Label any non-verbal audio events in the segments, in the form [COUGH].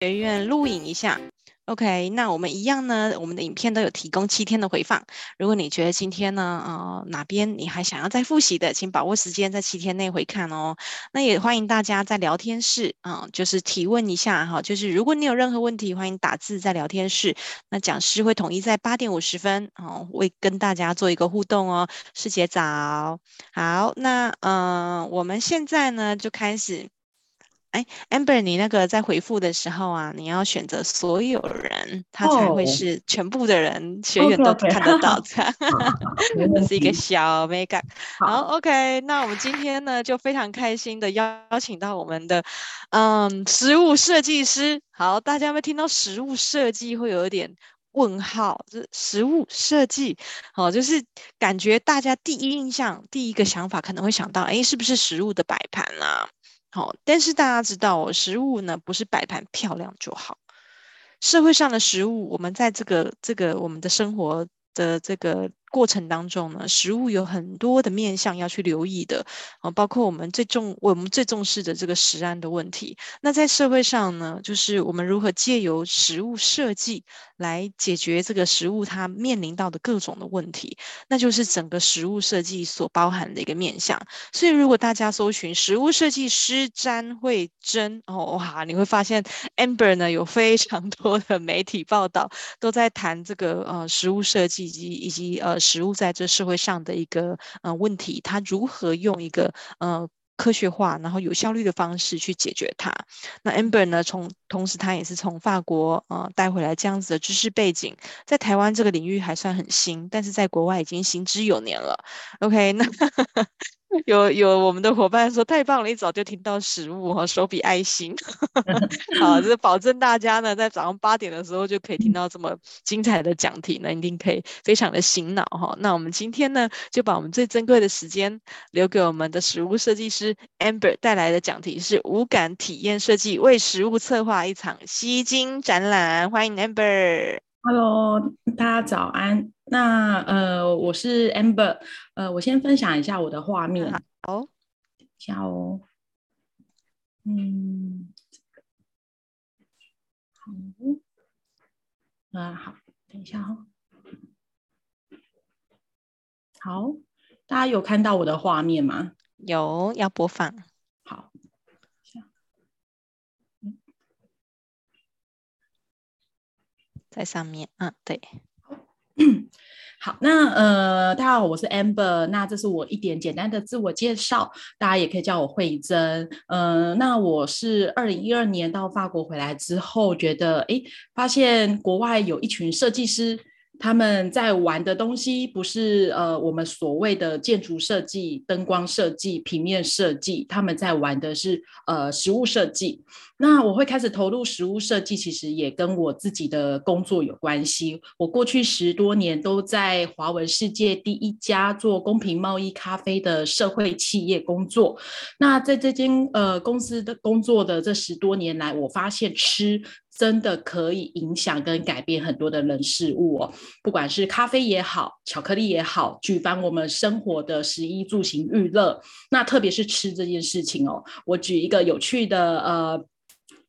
学院录影一下。OK，那我们一样呢，我们的影片都有提供七天的回放。如果你觉得今天呢，呃，哪边你还想要再复习的，请把握时间在七天内回看哦。那也欢迎大家在聊天室啊、就是提问一下哈，就是如果你有任何问题，欢迎打字在聊天室。那讲师会统一在八点五十分哦，会跟大家做一个互动哦。师姐早，好，那嗯、我们现在呢就开始。哎，Amber，你那个在回复的时候啊，你要选择所有人，他才会是全部的人，oh. 学员都看得到的。[LAUGHS] 这是一个小 mega。好，OK，那我们今天呢就非常开心的邀请到我们的嗯食物设计师。好，大家有没有听到食物设计会有一点问号？就是食物设计，好，就是感觉大家第一印象、第一个想法可能会想到，哎，是不是食物的摆盘啊？好，但是大家知道哦，食物呢不是摆盘漂亮就好。社会上的食物，我们在这个这个我们的生活的这个。过程当中呢，食物有很多的面向要去留意的啊，包括我们最重我们最重视的这个食安的问题。那在社会上呢，就是我们如何借由食物设计来解决这个食物它面临到的各种的问题，那就是整个食物设计所包含的一个面向。所以，如果大家搜寻食物设计师詹慧珍哦，哇，你会发现 Amber 呢有非常多的媒体报道都在谈这个呃食物设计以及以及呃。食物在这社会上的一个呃问题，它如何用一个呃科学化，然后有效率的方式去解决它？那 Amber 呢，从同时他也是从法国呃带回来这样子的知识背景，在台湾这个领域还算很新，但是在国外已经行之有年了。OK，那。有有我们的伙伴说太棒了，一早就听到食物哈，手比爱心，[LAUGHS] 好，就保证大家呢在早上八点的时候就可以听到这么精彩的讲题呢，一定可以非常的醒脑哈。那我们今天呢就把我们最珍贵的时间留给我们的食物设计师 Amber 带来的讲题是无感体验设计，为食物策划一场吸睛展览，欢迎 Amber。Hello，大家早安。那呃，我是 Amber。呃，我先分享一下我的画面。好，等一下哦。嗯，好。啊，好，等一下哦。好，大家有看到我的画面吗？有，要播放。好。在上面，嗯，对，[CLEARS THROAT] 好，那呃，大家好，我是 Amber，那这是我一点简单的自我介绍，大家也可以叫我慧珍，嗯、那我是二零一二年到法国回来之后，觉得，哎，发现国外有一群设计师。他们在玩的东西不是呃我们所谓的建筑设计、灯光设计、平面设计，他们在玩的是呃食物设计。那我会开始投入食物设计，其实也跟我自己的工作有关系。我过去十多年都在华文世界第一家做公平贸易咖啡的社会企业工作。那在这间呃公司的工作的这十多年来，我发现吃。真的可以影响跟改变很多的人事物哦，不管是咖啡也好，巧克力也好，举凡我们生活的食衣住行娱乐，那特别是吃这件事情哦，我举一个有趣的呃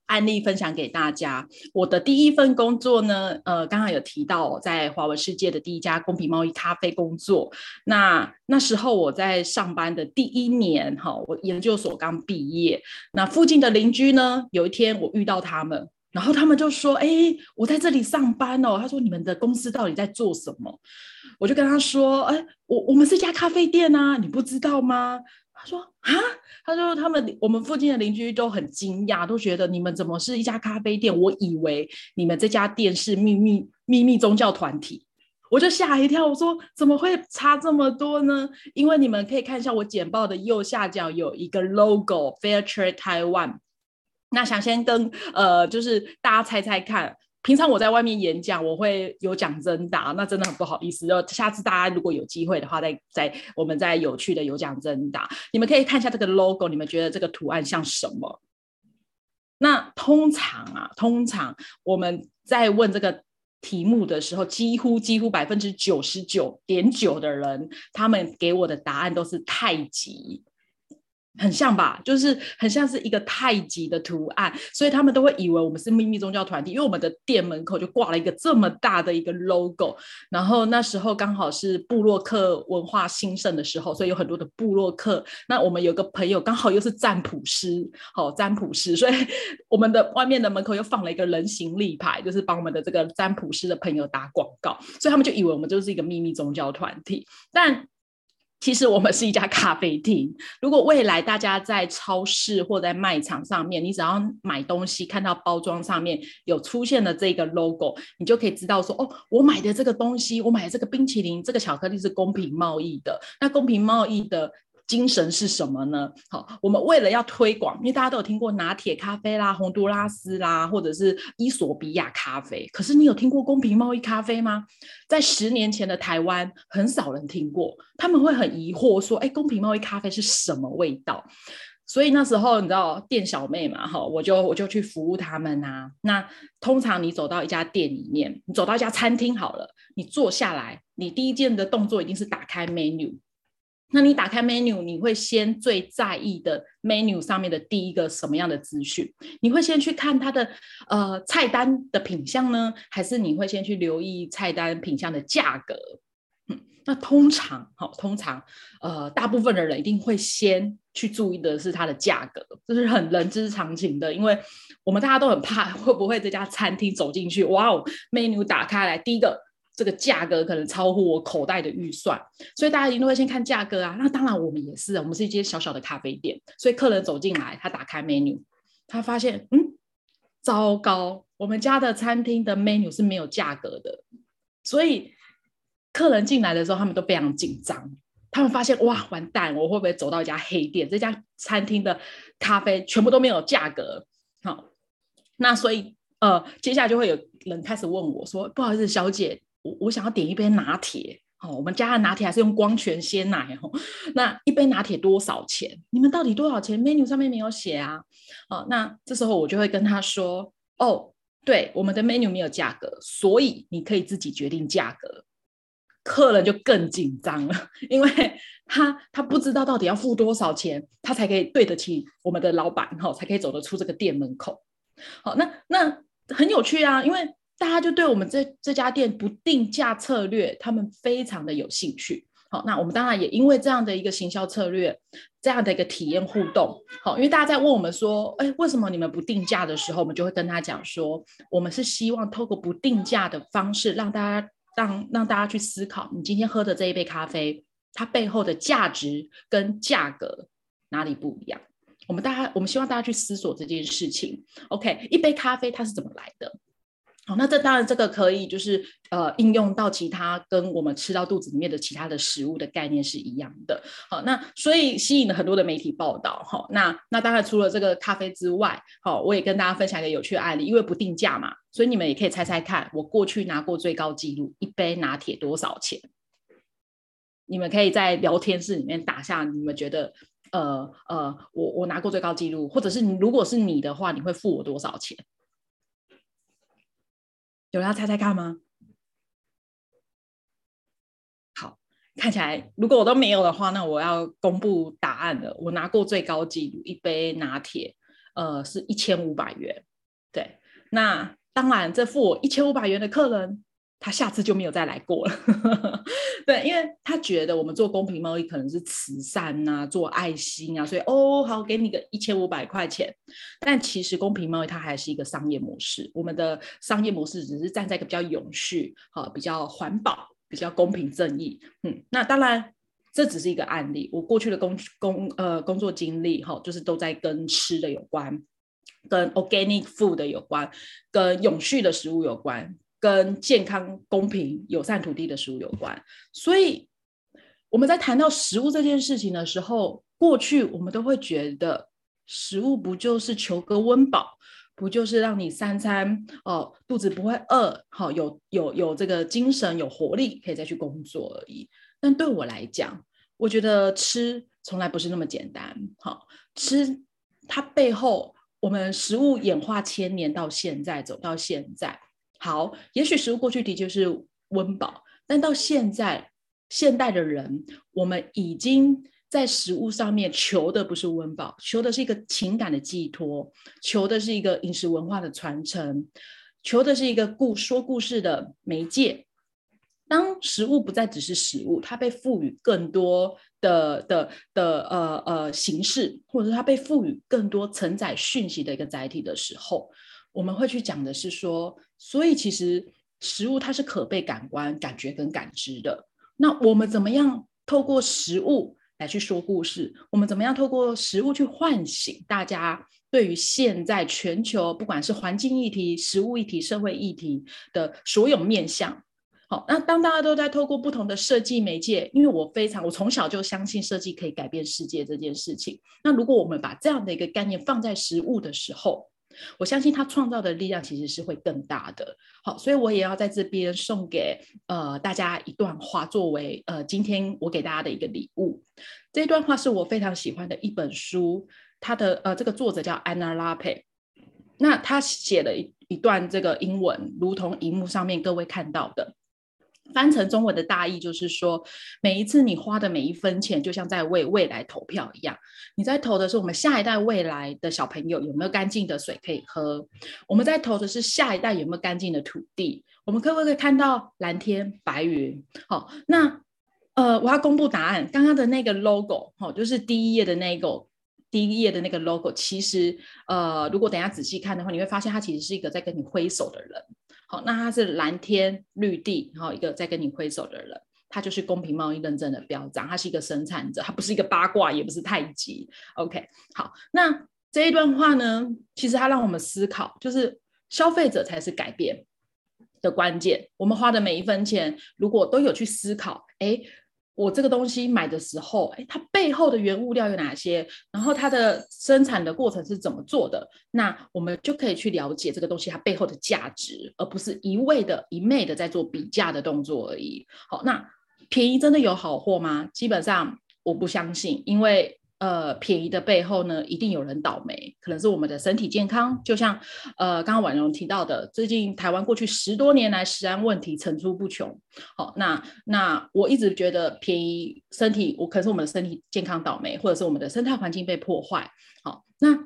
案例分享给大家。我的第一份工作呢，呃，刚刚有提到在华文世界的第一家公平贸易咖啡工作。那那时候我在上班的第一年，哈，我研究所刚毕业，那附近的邻居呢，有一天我遇到他们。然后他们就说：“哎，我在这里上班哦。”他说：“你们的公司到底在做什么？”我就跟他说：“哎，我我们是一家咖啡店啊，你不知道吗？”他说：“啊，他说他们我们附近的邻居都很惊讶，都觉得你们怎么是一家咖啡店？我以为你们这家店是秘密秘密宗教团体。”我就吓一跳，我说：“怎么会差这么多呢？”因为你们可以看一下我简报的右下角有一个 logo，Fair Trade Taiwan。那想先跟呃，就是大家猜猜看，平常我在外面演讲，我会有讲真答，那真的很不好意思。就下次大家如果有机会的话，再再我们再有趣的有讲真答，你们可以看一下这个 logo，你们觉得这个图案像什么？那通常啊，通常我们在问这个题目的时候，几乎几乎百分之九十九点九的人，他们给我的答案都是太极。很像吧，就是很像是一个太极的图案，所以他们都会以为我们是秘密宗教团体，因为我们的店门口就挂了一个这么大的一个 logo。然后那时候刚好是部落客文化兴盛的时候，所以有很多的部落客。那我们有个朋友刚好又是占卜师，好占卜师，所以我们的外面的门口又放了一个人形立牌，就是帮我们的这个占卜师的朋友打广告，所以他们就以为我们就是一个秘密宗教团体，但。其实我们是一家咖啡厅。如果未来大家在超市或在卖场上面，你只要买东西看到包装上面有出现的这个 logo，你就可以知道说，哦，我买的这个东西，我买的这个冰淇淋，这个巧克力是公平贸易的。那公平贸易的。精神是什么呢？好，我们为了要推广，因为大家都有听过拿铁咖啡啦、洪都拉斯啦，或者是伊索比亚咖啡。可是你有听过公平贸易咖啡吗？在十年前的台湾，很少人听过，他们会很疑惑说：“哎，公平贸易咖啡是什么味道？”所以那时候你知道店小妹嘛，哈，我就我就去服务他们啊。那通常你走到一家店里面，你走到一家餐厅好了，你坐下来，你第一件的动作一定是打开 menu。那你打开 menu，你会先最在意的 menu 上面的第一个什么样的资讯？你会先去看它的呃菜单的品相呢，还是你会先去留意菜单品相的价格？嗯，那通常好，通常呃大部分的人一定会先去注意的是它的价格，这是很人之常情的，因为我们大家都很怕 [LAUGHS] 会不会这家餐厅走进去，哇哦，menu 打开来第一个。这个价格可能超乎我口袋的预算，所以大家一定都会先看价格啊。那当然，我们也是，我们是一间小小的咖啡店，所以客人走进来，他打开 menu，他发现，嗯，糟糕，我们家的餐厅的 menu 是没有价格的。所以客人进来的时候，他们都非常紧张，他们发现，哇，完蛋，我会不会走到一家黑店？这家餐厅的咖啡全部都没有价格。好，那所以，呃，接下来就会有人开始问我说，不好意思，小姐。我想要点一杯拿铁，哦，我们家的拿铁还是用光泉鲜奶哦。那一杯拿铁多少钱？你们到底多少钱？menu 上面没有写啊。哦，那这时候我就会跟他说，哦，对，我们的 menu 没有价格，所以你可以自己决定价格。客人就更紧张了，因为他他不知道到底要付多少钱，他才可以对得起我们的老板，哈，才可以走得出这个店门口。好，那那很有趣啊，因为。大家就对我们这这家店不定价策略，他们非常的有兴趣。好，那我们当然也因为这样的一个行销策略，这样的一个体验互动，好，因为大家在问我们说，哎，为什么你们不定价的时候，我们就会跟他讲说，我们是希望透过不定价的方式，让大家让让大家去思考，你今天喝的这一杯咖啡，它背后的价值跟价格哪里不一样？我们大家，我们希望大家去思索这件事情。OK，一杯咖啡它是怎么来的？好，那这当然这个可以就是呃应用到其他跟我们吃到肚子里面的其他的食物的概念是一样的。好，那所以吸引了很多的媒体报道。好，那那当然除了这个咖啡之外，好，我也跟大家分享一个有趣的案例，因为不定价嘛，所以你们也可以猜猜看，我过去拿过最高纪录一杯拿铁多少钱？你们可以在聊天室里面打下，你们觉得呃呃，我我拿过最高纪录，或者是如果是你的话，你会付我多少钱？有要猜猜看吗？好，看起来如果我都没有的话，那我要公布答案了。我拿过最高纪录，一杯拿铁，呃，是一千五百元。对，那当然，这付我一千五百元的客人。他下次就没有再来过了，[LAUGHS] 对，因为他觉得我们做公平贸易可能是慈善啊，做爱心啊，所以哦，好，给你个一千五百块钱。但其实公平贸易它还是一个商业模式，我们的商业模式只是站在一个比较永续、哈，比较环保、比较公平正义。嗯，那当然这只是一个案例，我过去的工工呃工作经历哈，就是都在跟吃的有关，跟 organic food 有关，跟永续的食物有关。跟健康、公平、友善土地的食物有关，所以我们在谈到食物这件事情的时候，过去我们都会觉得食物不就是求个温饱，不就是让你三餐哦肚子不会饿，好、有有有这个精神、有活力，可以再去工作而已。但对我来讲，我觉得吃从来不是那么简单。好、吃它背后，我们食物演化千年到现在，走到现在。好，也许食物过去的确是温饱，但到现在，现代的人，我们已经在食物上面求的不是温饱，求的是一个情感的寄托，求的是一个饮食文化的传承，求的是一个故说故事的媒介。当食物不再只是食物，它被赋予更多的的的呃呃形式，或者是它被赋予更多承载讯息的一个载体的时候，我们会去讲的是说，所以其实食物它是可被感官感觉跟感知的。那我们怎么样透过食物来去说故事？我们怎么样透过食物去唤醒大家对于现在全球不管是环境议题、食物议题、社会议题的所有面向？好，那当大家都在透过不同的设计媒介，因为我非常，我从小就相信设计可以改变世界这件事情。那如果我们把这样的一个概念放在食物的时候，我相信他创造的力量其实是会更大的。好，所以我也要在这边送给呃大家一段话，作为呃今天我给大家的一个礼物。这一段话是我非常喜欢的一本书，它的呃这个作者叫安娜拉佩，那他写了一一段这个英文，如同荧幕上面各位看到的。翻成中文的大意就是说，每一次你花的每一分钱，就像在为未来投票一样。你在投的是我们下一代未来的小朋友有没有干净的水可以喝？我们在投的是下一代有没有干净的土地？我们可不可以看到蓝天白云？好，那呃，我要公布答案。刚刚的那个 logo，好，就是第一页的那个第一页的那个 logo，其实呃，如果等下仔细看的话，你会发现它其实是一个在跟你挥手的人。好，那他是蓝天绿地，然后一个在跟你挥手的人，他就是公平贸易认证的标章，他是一个生产者，他不是一个八卦，也不是太极。OK，好，那这一段话呢，其实它让我们思考，就是消费者才是改变的关键。我们花的每一分钱，如果都有去思考，哎。我这个东西买的时候，哎，它背后的原物料有哪些？然后它的生产的过程是怎么做的？那我们就可以去了解这个东西它背后的价值，而不是一味的、一昧的在做比价的动作而已。好，那便宜真的有好货吗？基本上我不相信，因为。呃，便宜的背后呢，一定有人倒霉，可能是我们的身体健康。就像呃，刚刚婉容提到的，最近台湾过去十多年来食安问题层出不穷。好，那那我一直觉得便宜身体，我可能是我们的身体健康倒霉，或者是我们的生态环境被破坏。好，那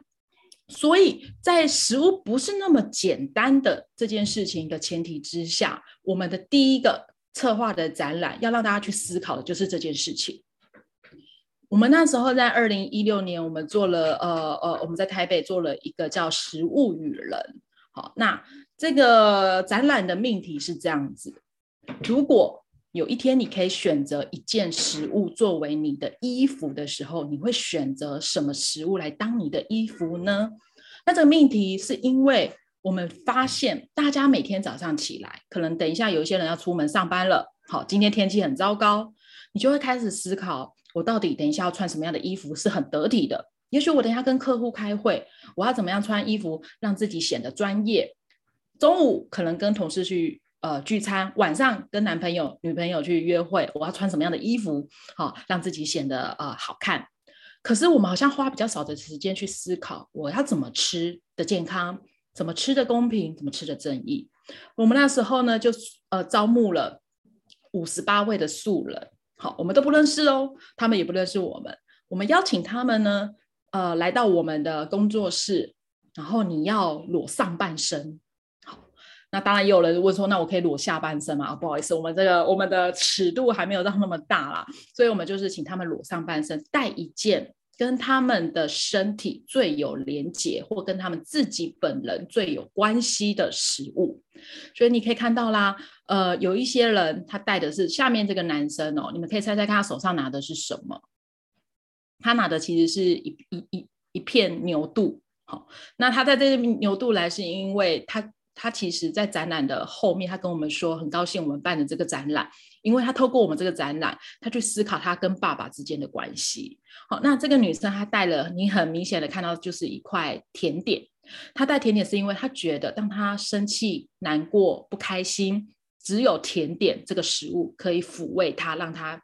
所以在食物不是那么简单的这件事情的前提之下，我们的第一个策划的展览要让大家去思考的就是这件事情。我们那时候在二零一六年，我们做了呃呃，我们在台北做了一个叫“食物与人”。好，那这个展览的命题是这样子：如果有一天你可以选择一件食物作为你的衣服的时候，你会选择什么食物来当你的衣服呢？那这个命题是因为我们发现，大家每天早上起来，可能等一下有一些人要出门上班了。好，今天天气很糟糕，你就会开始思考。我到底等一下要穿什么样的衣服是很得体的？也许我等一下跟客户开会，我要怎么样穿衣服让自己显得专业？中午可能跟同事去呃聚餐，晚上跟男朋友、女朋友去约会，我要穿什么样的衣服？好、让自己显得呃好看。可是我们好像花比较少的时间去思考，我要怎么吃的健康，怎么吃的公平，怎么吃的正义。我们那时候呢，就呃招募了五十八位的素人。好，我们都不认识哦，他们也不认识我们。我们邀请他们呢，呃，来到我们的工作室，然后你要裸上半身。好，那当然也有人问说，那我可以裸下半身吗？啊，不好意思，我们这个我们的尺度还没有到那么大啦，所以我们就是请他们裸上半身，带一件跟他们的身体最有连结，或跟他们自己本人最有关系的食物。所以你可以看到啦。呃，有一些人他带的是下面这个男生哦，你们可以猜猜看他手上拿的是什么？他拿的其实是一一一一片牛肚。好、那他在这边牛肚来是因为他他其实在展览的后面，他跟我们说很高兴我们办的这个展览，因为他透过我们这个展览，他去思考他跟爸爸之间的关系。好、那这个女生她带了，你很明显的看到就是一块甜点。她带甜点是因为她觉得当她生气、难过、不开心。只有甜点这个食物可以抚慰她，让她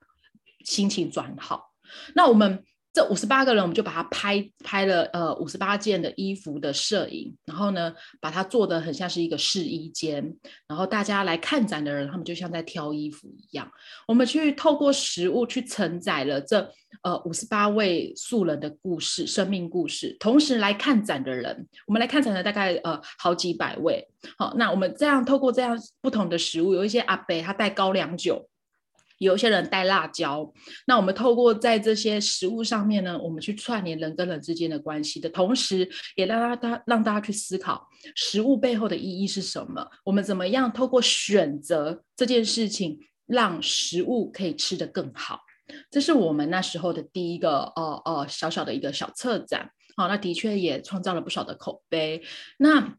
心情转好。那我们这五十八个人，我们就把它拍拍了呃五十八件的衣服的摄影，然后呢，把它做得很像是一个试衣间，然后大家来看展的人，他们就像在挑衣服一样。我们去透过食物去承载了这呃五十八位素人的故事、生命故事，同时来看展的人，我们来看展的大概呃好几百位。好，那我们这样透过这样不同的食物，有一些阿伯他带高粱酒。有些人带辣椒，那我们透过在这些食物上面呢，我们去串联人跟人之间的关系的同时，也让大家让大家去思考食物背后的意义是什么。我们怎么样透过选择这件事情，让食物可以吃得更好？这是我们那时候的第一个哦哦小小的一个小策展。好，那的确也创造了不少的口碑。那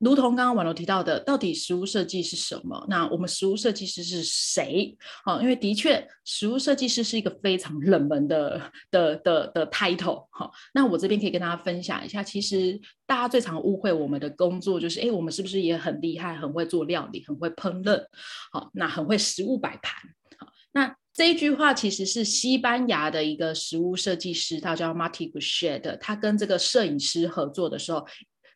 如同刚刚婉柔提到的，到底食物设计是什么？那我们食物设计师是谁？好，因为的确，食物设计师是一个非常冷门的的的的 title。好，那我这边可以跟大家分享一下，其实大家最常误会我们的工作就是，哎，我们是不是也很厉害，很会做料理，很会烹饪？好，那很会食物摆盘。好，那这一句话其实是西班牙的一个食物设计师，他叫 Martí Gouchet，他跟这个摄影师合作的时候。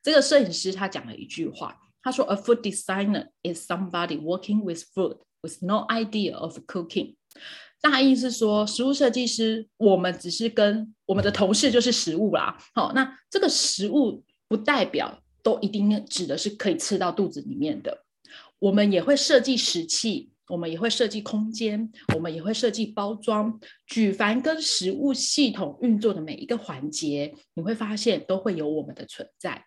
这个摄影师他讲了一句话，他说：“A food designer is somebody working with food with no idea of cooking。”大意是说，食物设计师，我们只是跟我们的同事就是食物啦。好，那这个食物不代表都一定指的是可以吃到肚子里面的。我们也会设计食器，我们也会设计空间，我们也会设计包装。举凡跟食物系统运作的每一个环节，你会发现都会有我们的存在。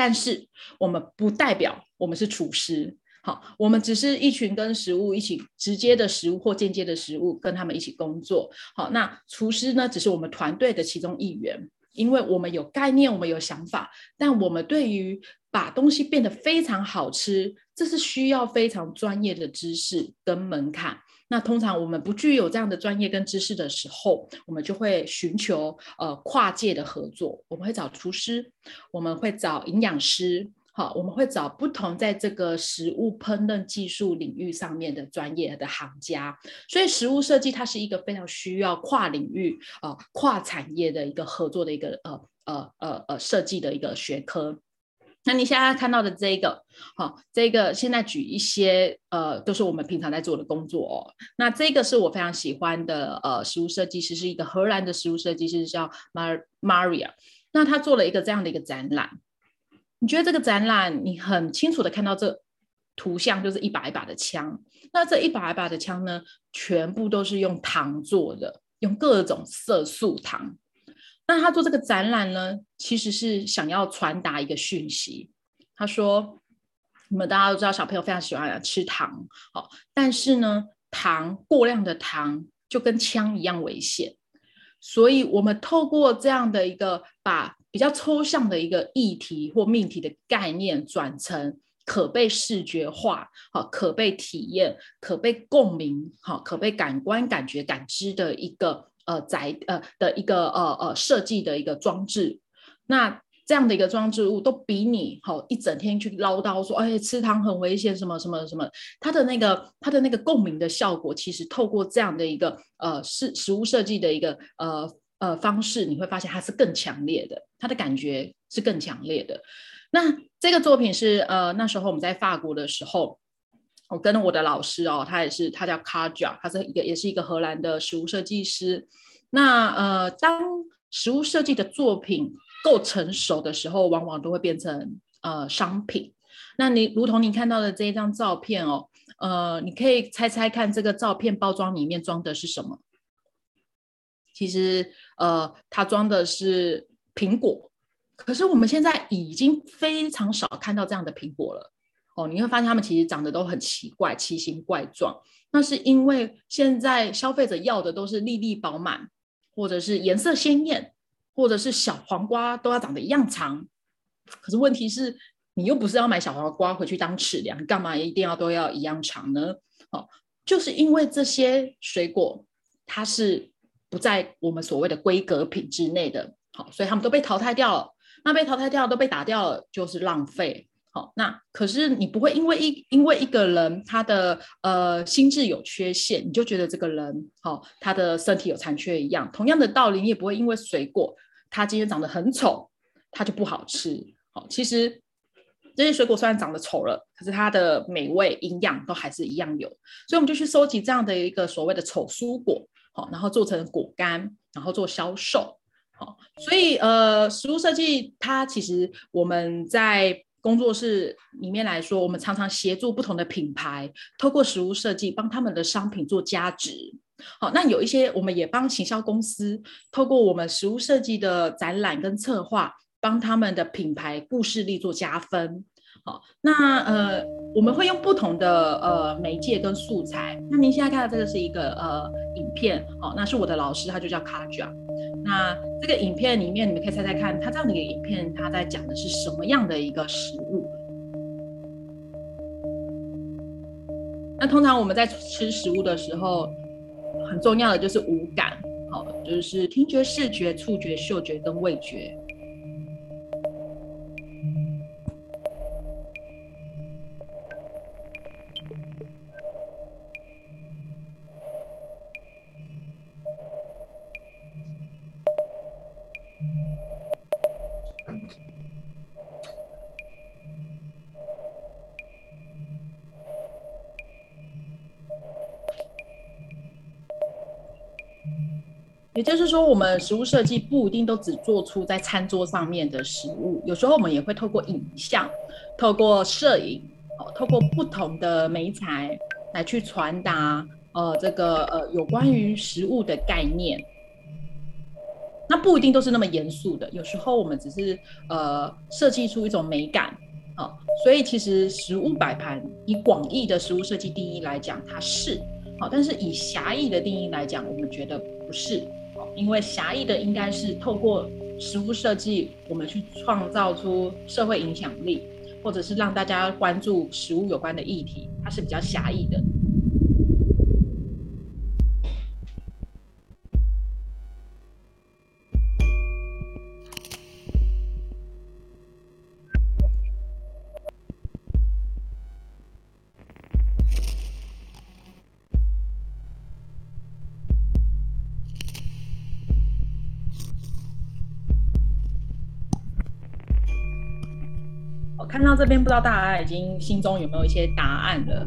但是我们不代表我们是厨师，好，我们只是一群跟食物一起直接的食物或间接的食物跟他们一起工作，好，那厨师呢，只是我们团队的其中一员，因为我们有概念，我们有想法，但我们对于把东西变得非常好吃，这是需要非常专业的知识跟门槛。那通常我们不具有这样的专业跟知识的时候，我们就会寻求呃跨界的合作。我们会找厨师，我们会找营养师，好，我们会找不同在这个食物烹饪技术领域上面的专业的行家。所以食物设计它是一个非常需要跨领域啊、跨产业的一个合作的一个呃呃呃呃设计的一个学科。那你现在看到的这个，好，这个现在举一些，呃，都是我们平常在做的工作哦。那这个是我非常喜欢的，呃，食物设计师是一个荷兰的食物设计师，叫 Mar Maria。那他做了一个这样的一个展览。你觉得这个展览，你很清楚的看到这图像，就是一把一把的枪。那这一把一把的枪呢，全部都是用糖做的，用各种色素糖。那他做这个展览呢，其实是想要传达一个讯息。他说：“你们大家都知道，小朋友非常喜欢吃糖，好，但是呢，糖过量的糖就跟枪一样危险。所以，我们透过这样的一个把比较抽象的一个议题或命题的概念，转成可被视觉化、好，可被体验、可被共鸣、好，可被感官感觉感知的一个。”呃，宅呃的一个呃呃设计的一个装置，那这样的一个装置物都比你好、一整天去唠叨说，哎，吃糖很危险，什么什么什么，它的那个它的那个共鸣的效果，其实透过这样的一个呃食食物设计的一个呃呃方式，你会发现它是更强烈的，它的感觉是更强烈的。那这个作品是呃那时候我们在法国的时候。我跟我的老师哦，他也是，他叫 Kaja，他是一个，也是一个荷兰的食物设计师。那呃，当食物设计的作品够成熟的时候，往往都会变成呃商品。那你如同你看到的这一张照片哦，呃，你可以猜猜看，这个照片包装里面装的是什么？其实呃，它装的是苹果。可是我们现在已经非常少看到这样的苹果了。哦，你会发现他们其实长得都很奇怪，奇形怪状。那是因为现在消费者要的都是粒粒饱满，或者是颜色鲜艳，或者是小黄瓜都要长得一样长。可是问题是，你又不是要买小黄瓜回去当尺量，干嘛一定要都要一样长呢？哦，就是因为这些水果它是不在我们所谓的规格品之内的，好，所以他们都被淘汰掉了。那被淘汰掉都被打掉了，就是浪费。好，那可是你不会因为一因为一个人他的呃心智有缺陷，你就觉得这个人好、哦，他的身体有残缺一样。同样的道理，你也不会因为水果它今天长得很丑，它就不好吃。好、其实这些水果虽然长得丑了，可是它的美味、营养都还是一样有。所以我们就去收集这样的一个所谓的丑蔬果，好、然后做成果干，然后做销售。好、所以呃，食物设计它其实我们在工作室里面来说，我们常常协助不同的品牌，透过实物设计帮他们的商品做加值。好，那有一些我们也帮行销公司，透过我们实物设计的展览跟策划，帮他们的品牌故事力做加分。好，那呃，我们会用不同的呃媒介跟素材。那您现在看到这个是一个呃影片，好，那是我的老师，他就叫卡贾。那这个影片里面，你们可以猜猜看，它这样的一个影片，它在讲的是什么样的一个食物？那通常我们在吃食物的时候，很重要的就是五感，好，就是听觉、视觉、触觉、嗅觉跟味觉。也就是说，我们食物设计不一定都只做出在餐桌上面的食物，有时候我们也会透过影像、透过摄影、哦，透过不同的媒材来去传达呃这个呃有关于食物的概念。那不一定都是那么严肃的，有时候我们只是呃设计出一种美感啊、哦。所以其实食物摆盘以广义的食物设计定义来讲，它是好、但是以狭义的定义来讲，我们觉得不是。因为狭义的应该是透过食物设计，我们去创造出社会影响力，或者是让大家关注食物有关的议题，它是比较狭义的。不知道大家已经心中有没有一些答案了？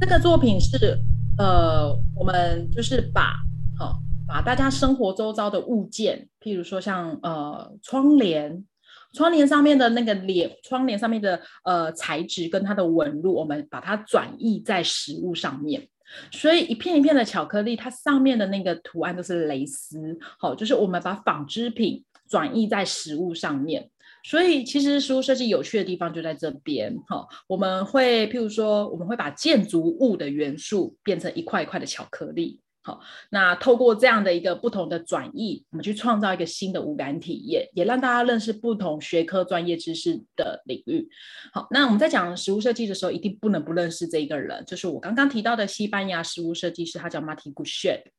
这个作品是呃，我们就是把好、哦、把大家生活周遭的物件，譬如说像呃窗帘，窗帘上面的那个帘，窗帘上面的呃材质跟它的纹路，我们把它转译在食物上面。所以一片一片的巧克力，它上面的那个图案都是蕾丝，好，就是我们把纺织品转移在食物上面。所以其实食物设计有趣的地方就在这边，好，我们会譬如说，我们会把建筑物的元素变成一块一块的巧克力。好，那透过这样的一个不同的转译，我们去创造一个新的五感体验，也让大家认识不同学科专业知识的领域。好，那我们在讲食物设计的时候，一定不能不认识这一个人，就是我刚刚提到的西班牙食物设计师，他叫 m a r t i g u c h e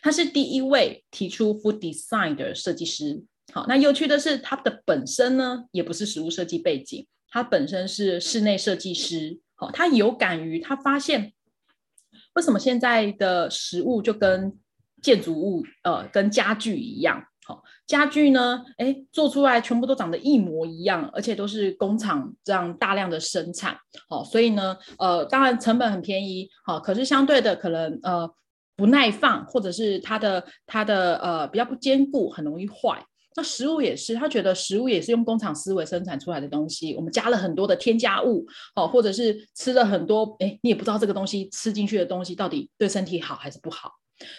他是第一位提出 food design 的设计师。好，那有趣的是，他的本身呢，也不是食物设计背景，他本身是室内设计师。好，他有感于他发现。为什么现在的食物就跟建筑物，呃，跟家具一样？好，家具呢，哎，做出来全部都长得一模一样，而且都是工厂这样大量的生产。好，所以呢，呃，当然成本很便宜，好，可是相对的可能呃不耐放，或者是它的它的呃比较不坚固，很容易坏。那食物也是，他觉得食物也是用工厂思维生产出来的东西，我们加了很多的添加物，哦，或者是吃了很多，哎，你也不知道这个东西吃进去的东西到底对身体好还是不好。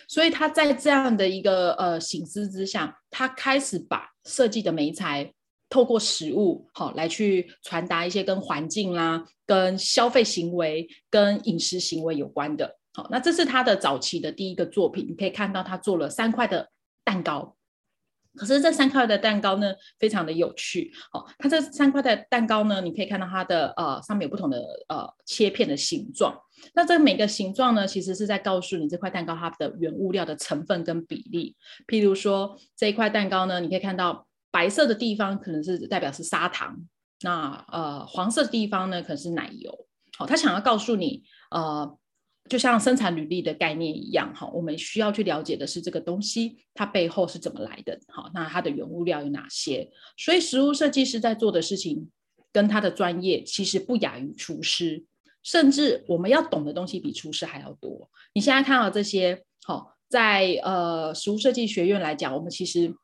所以他在这样的一个呃醒思之下，他开始把设计的媒材透过食物，好、来去传达一些跟环境啦、跟消费行为、跟饮食行为有关的。好、那这是他的早期的第一个作品，你可以看到他做了三块的蛋糕。可是这三块的蛋糕呢，非常的有趣。哦，它这三块的蛋糕呢，你可以看到它的呃上面有不同的呃切片的形状。那这每个形状呢，其实是在告诉你这块蛋糕它的原物料的成分跟比例。譬如说这一块蛋糕呢，你可以看到白色的地方可能是代表是砂糖，那呃黄色的地方呢可能是奶油。好，他想要告诉你呃。就像生产履历的概念一样，哈，我们需要去了解的是这个东西它背后是怎么来的，好，那它的原物料有哪些？所以食物设计师在做的事情跟他的专业其实不亚于厨师，甚至我们要懂的东西比厨师还要多。你现在看到这些，好，在呃食物设计学院来讲，我们其实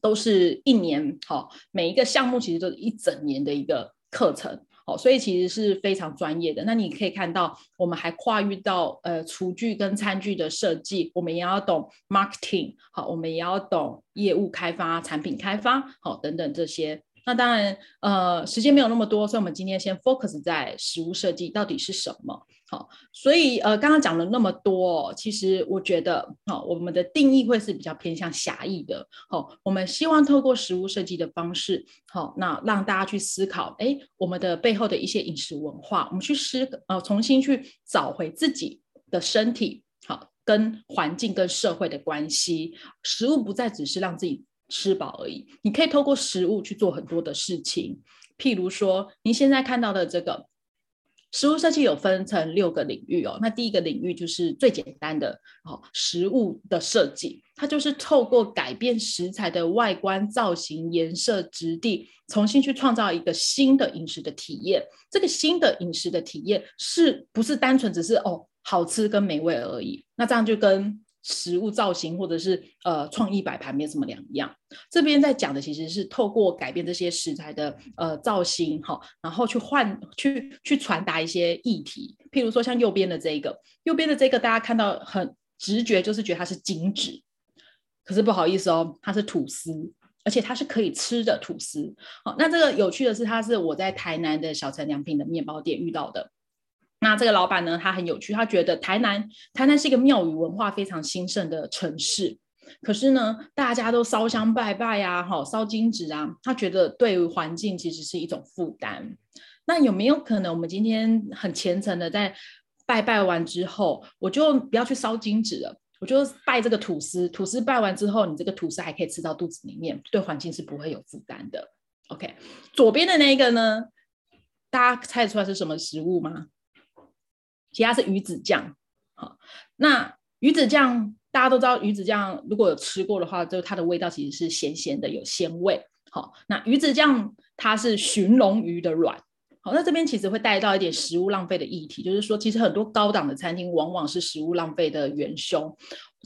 都是一年，好，每一个项目其实都是一整年的一个课程。好，所以其实是非常专业的。那你可以看到，我们还跨越到呃厨具跟餐具的设计，我们也要懂 marketing，好，我们也要懂业务开发、产品开发，好，等等这些。那当然，呃，时间没有那么多，所以我们今天先 focus 在食物设计到底是什么。好，所以呃，刚刚讲了那么多，其实我觉得，好，我们的定义会是比较偏向狭义的。好，我们希望透过食物设计的方式，好，那让大家去思考，哎，我们的背后的一些饮食文化，我们去思呃，重新去找回自己的身体，好，跟环境跟社会的关系，食物不再只是让自己。吃饱而已，你可以透过食物去做很多的事情。譬如说，您现在看到的这个食物设计有分成六个领域哦。那第一个领域就是最简单的哦，食物的设计，它就是透过改变食材的外观造型、颜色、质地，重新去创造一个新的饮食的体验。这个新的饮食的体验是不是单纯只是哦好吃跟美味而已？那这样就跟食物造型或者是呃创意摆盘没什么两样。这边在讲的其实是透过改变这些食材的呃造型哈，然后去换去去传达一些议题。譬如说像右边的这个，右边的这个大家看到很直觉就是觉得它是精致，可是不好意思哦，它是吐司，而且它是可以吃的吐司。好，那这个有趣的是，它是我在台南的小陈良品的面包店遇到的。那这个老板呢，他很有趣，他觉得台南台南是一个庙宇文化非常兴盛的城市，可是呢，大家都烧香拜拜呀，哈，烧金纸啊，他觉得对于环境其实是一种负担。那有没有可能，我们今天很虔诚的在拜拜完之后，我就不要去烧金纸了，我就拜这个吐司，吐司拜完之后，你这个吐司还可以吃到肚子里面，对环境是不会有负担的。OK，左边的那个呢，大家猜得出来是什么食物吗？其他是鱼子酱，好，那鱼子酱大家都知道，鱼子酱如果有吃过的话，就它的味道其实是咸咸的，有鲜味。好，那鱼子酱它是鲟龙鱼的卵，好，那这边其实会带到一点食物浪费的议题，就是说，其实很多高档的餐厅往往是食物浪费的元凶，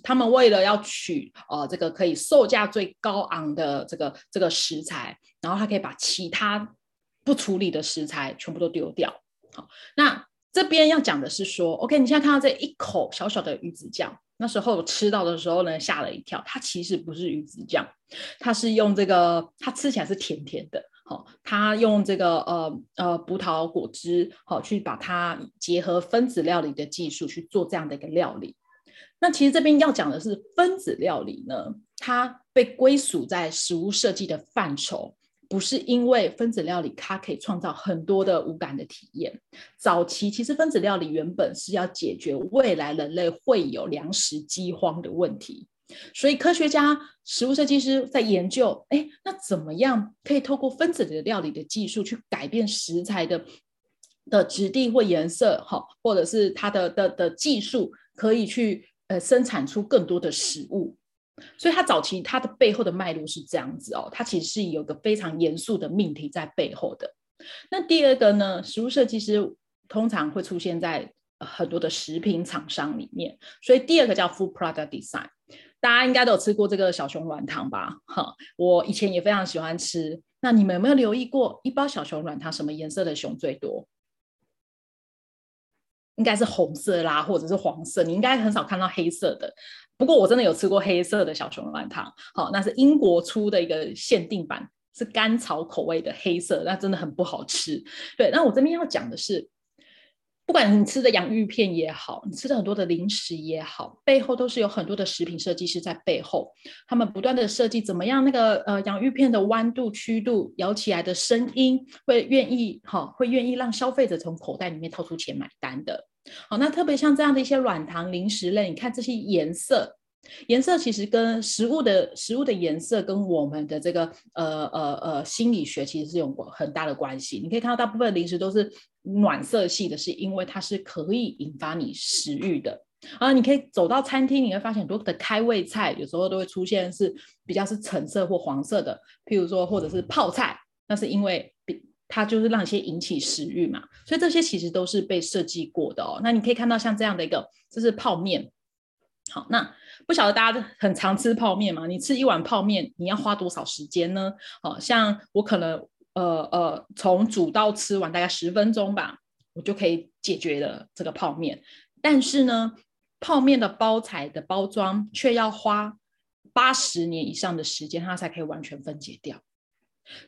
他们为了要取呃这个可以售价最高昂的这个这个食材，然后他可以把其他不处理的食材全部都丢掉。好，那。这边要讲的是说，OK，你现在看到这一口小小的鱼子酱，那时候吃到的时候呢，吓了一跳，它其实不是鱼子酱，它是用这个，它吃起来是甜甜的，好，它用这个呃呃葡萄果汁，好，去把它结合分子料理的技术去做这样的一个料理。那其实这边要讲的是分子料理呢，它被归属在食物设计的范畴。不是因为分子料理它可以创造很多的无感的体验。早期其实分子料理原本是要解决未来人类会有粮食饥荒的问题，所以科学家、食物设计师在研究，哎，那怎么样可以透过分子的料理的技术去改变食材的的质地或颜色，哈，或者是它的的的技术可以去呃生产出更多的食物。所以，它早期它的背后的脉络是这样子哦，它其实是有个非常严肃的命题在背后的。那第二个呢，食物设计师通常会出现在很多的食品厂商里面，所以第二个叫 Food Product Design。大家应该都有吃过这个小熊软糖吧？哈，我以前也非常喜欢吃。那你们有没有留意过一包小熊软糖什么颜色的熊最多？应该是红色啦，或者是黄色。你应该很少看到黑色的。不过我真的有吃过黑色的小熊软糖，好，那是英国出的一个限定版，是甘草口味的黑色，那真的很不好吃。对，那我这边要讲的是，不管你吃的洋芋片也好，你吃的很多的零食也好，背后都是有很多的食品设计师在背后，他们不断的设计怎么样那个呃洋芋片的弯度、曲度、咬起来的声音，会愿意哈、会愿意让消费者从口袋里面掏出钱买单的。好，那特别像这样的一些软糖零食类，你看这些颜色。颜色其实跟食物的食物的颜色跟我们的这个呃呃呃心理学其实是有很大的关系。你可以看到大部分零食都是暖色系的，是因为它是可以引发你食欲的。啊，你可以走到餐厅，你会发现很多的开胃菜有时候都会出现是比较是橙色或黄色的，譬如说或者是泡菜，那是因为比它就是让一些引起食欲嘛。所以这些其实都是被设计过的哦。那你可以看到像这样的一个，这是泡面。好，那。不晓得大家很常吃泡面吗？你吃一碗泡面，你要花多少时间呢？哦，像我可能呃呃，从煮到吃完大概十分钟吧，我就可以解决了这个泡面。但是呢，泡面的包材的包装却要花八十年以上的时间，它才可以完全分解掉。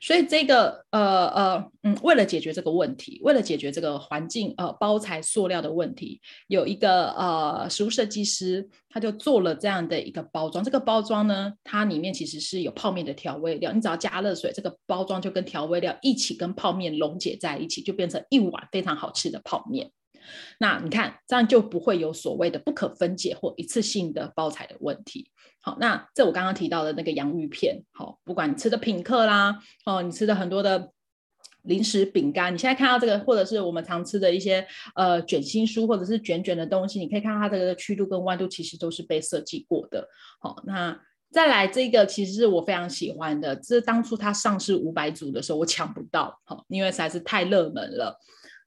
所以这个呃呃嗯，为了解决这个问题，为了解决这个环境呃包材塑料的问题，有一个呃食物设计师，他就做了这样的一个包装。这个包装呢，它里面其实是有泡面的调味料，你只要加热水，这个包装就跟调味料一起跟泡面溶解在一起，就变成一碗非常好吃的泡面。那你看，这样就不会有所谓的不可分解或一次性的包材的问题。好，那这我刚刚提到的那个洋芋片，好，不管你吃的品客啦，哦，你吃的很多的零食饼干，你现在看到这个，或者是我们常吃的一些呃卷心酥或者是卷卷的东西，你可以看到它这个曲度跟弯度其实都是被设计过的。好，那再来这个其实是我非常喜欢的，这是当初它上市五百组的时候我抢不到，好，因为实在是太热门了。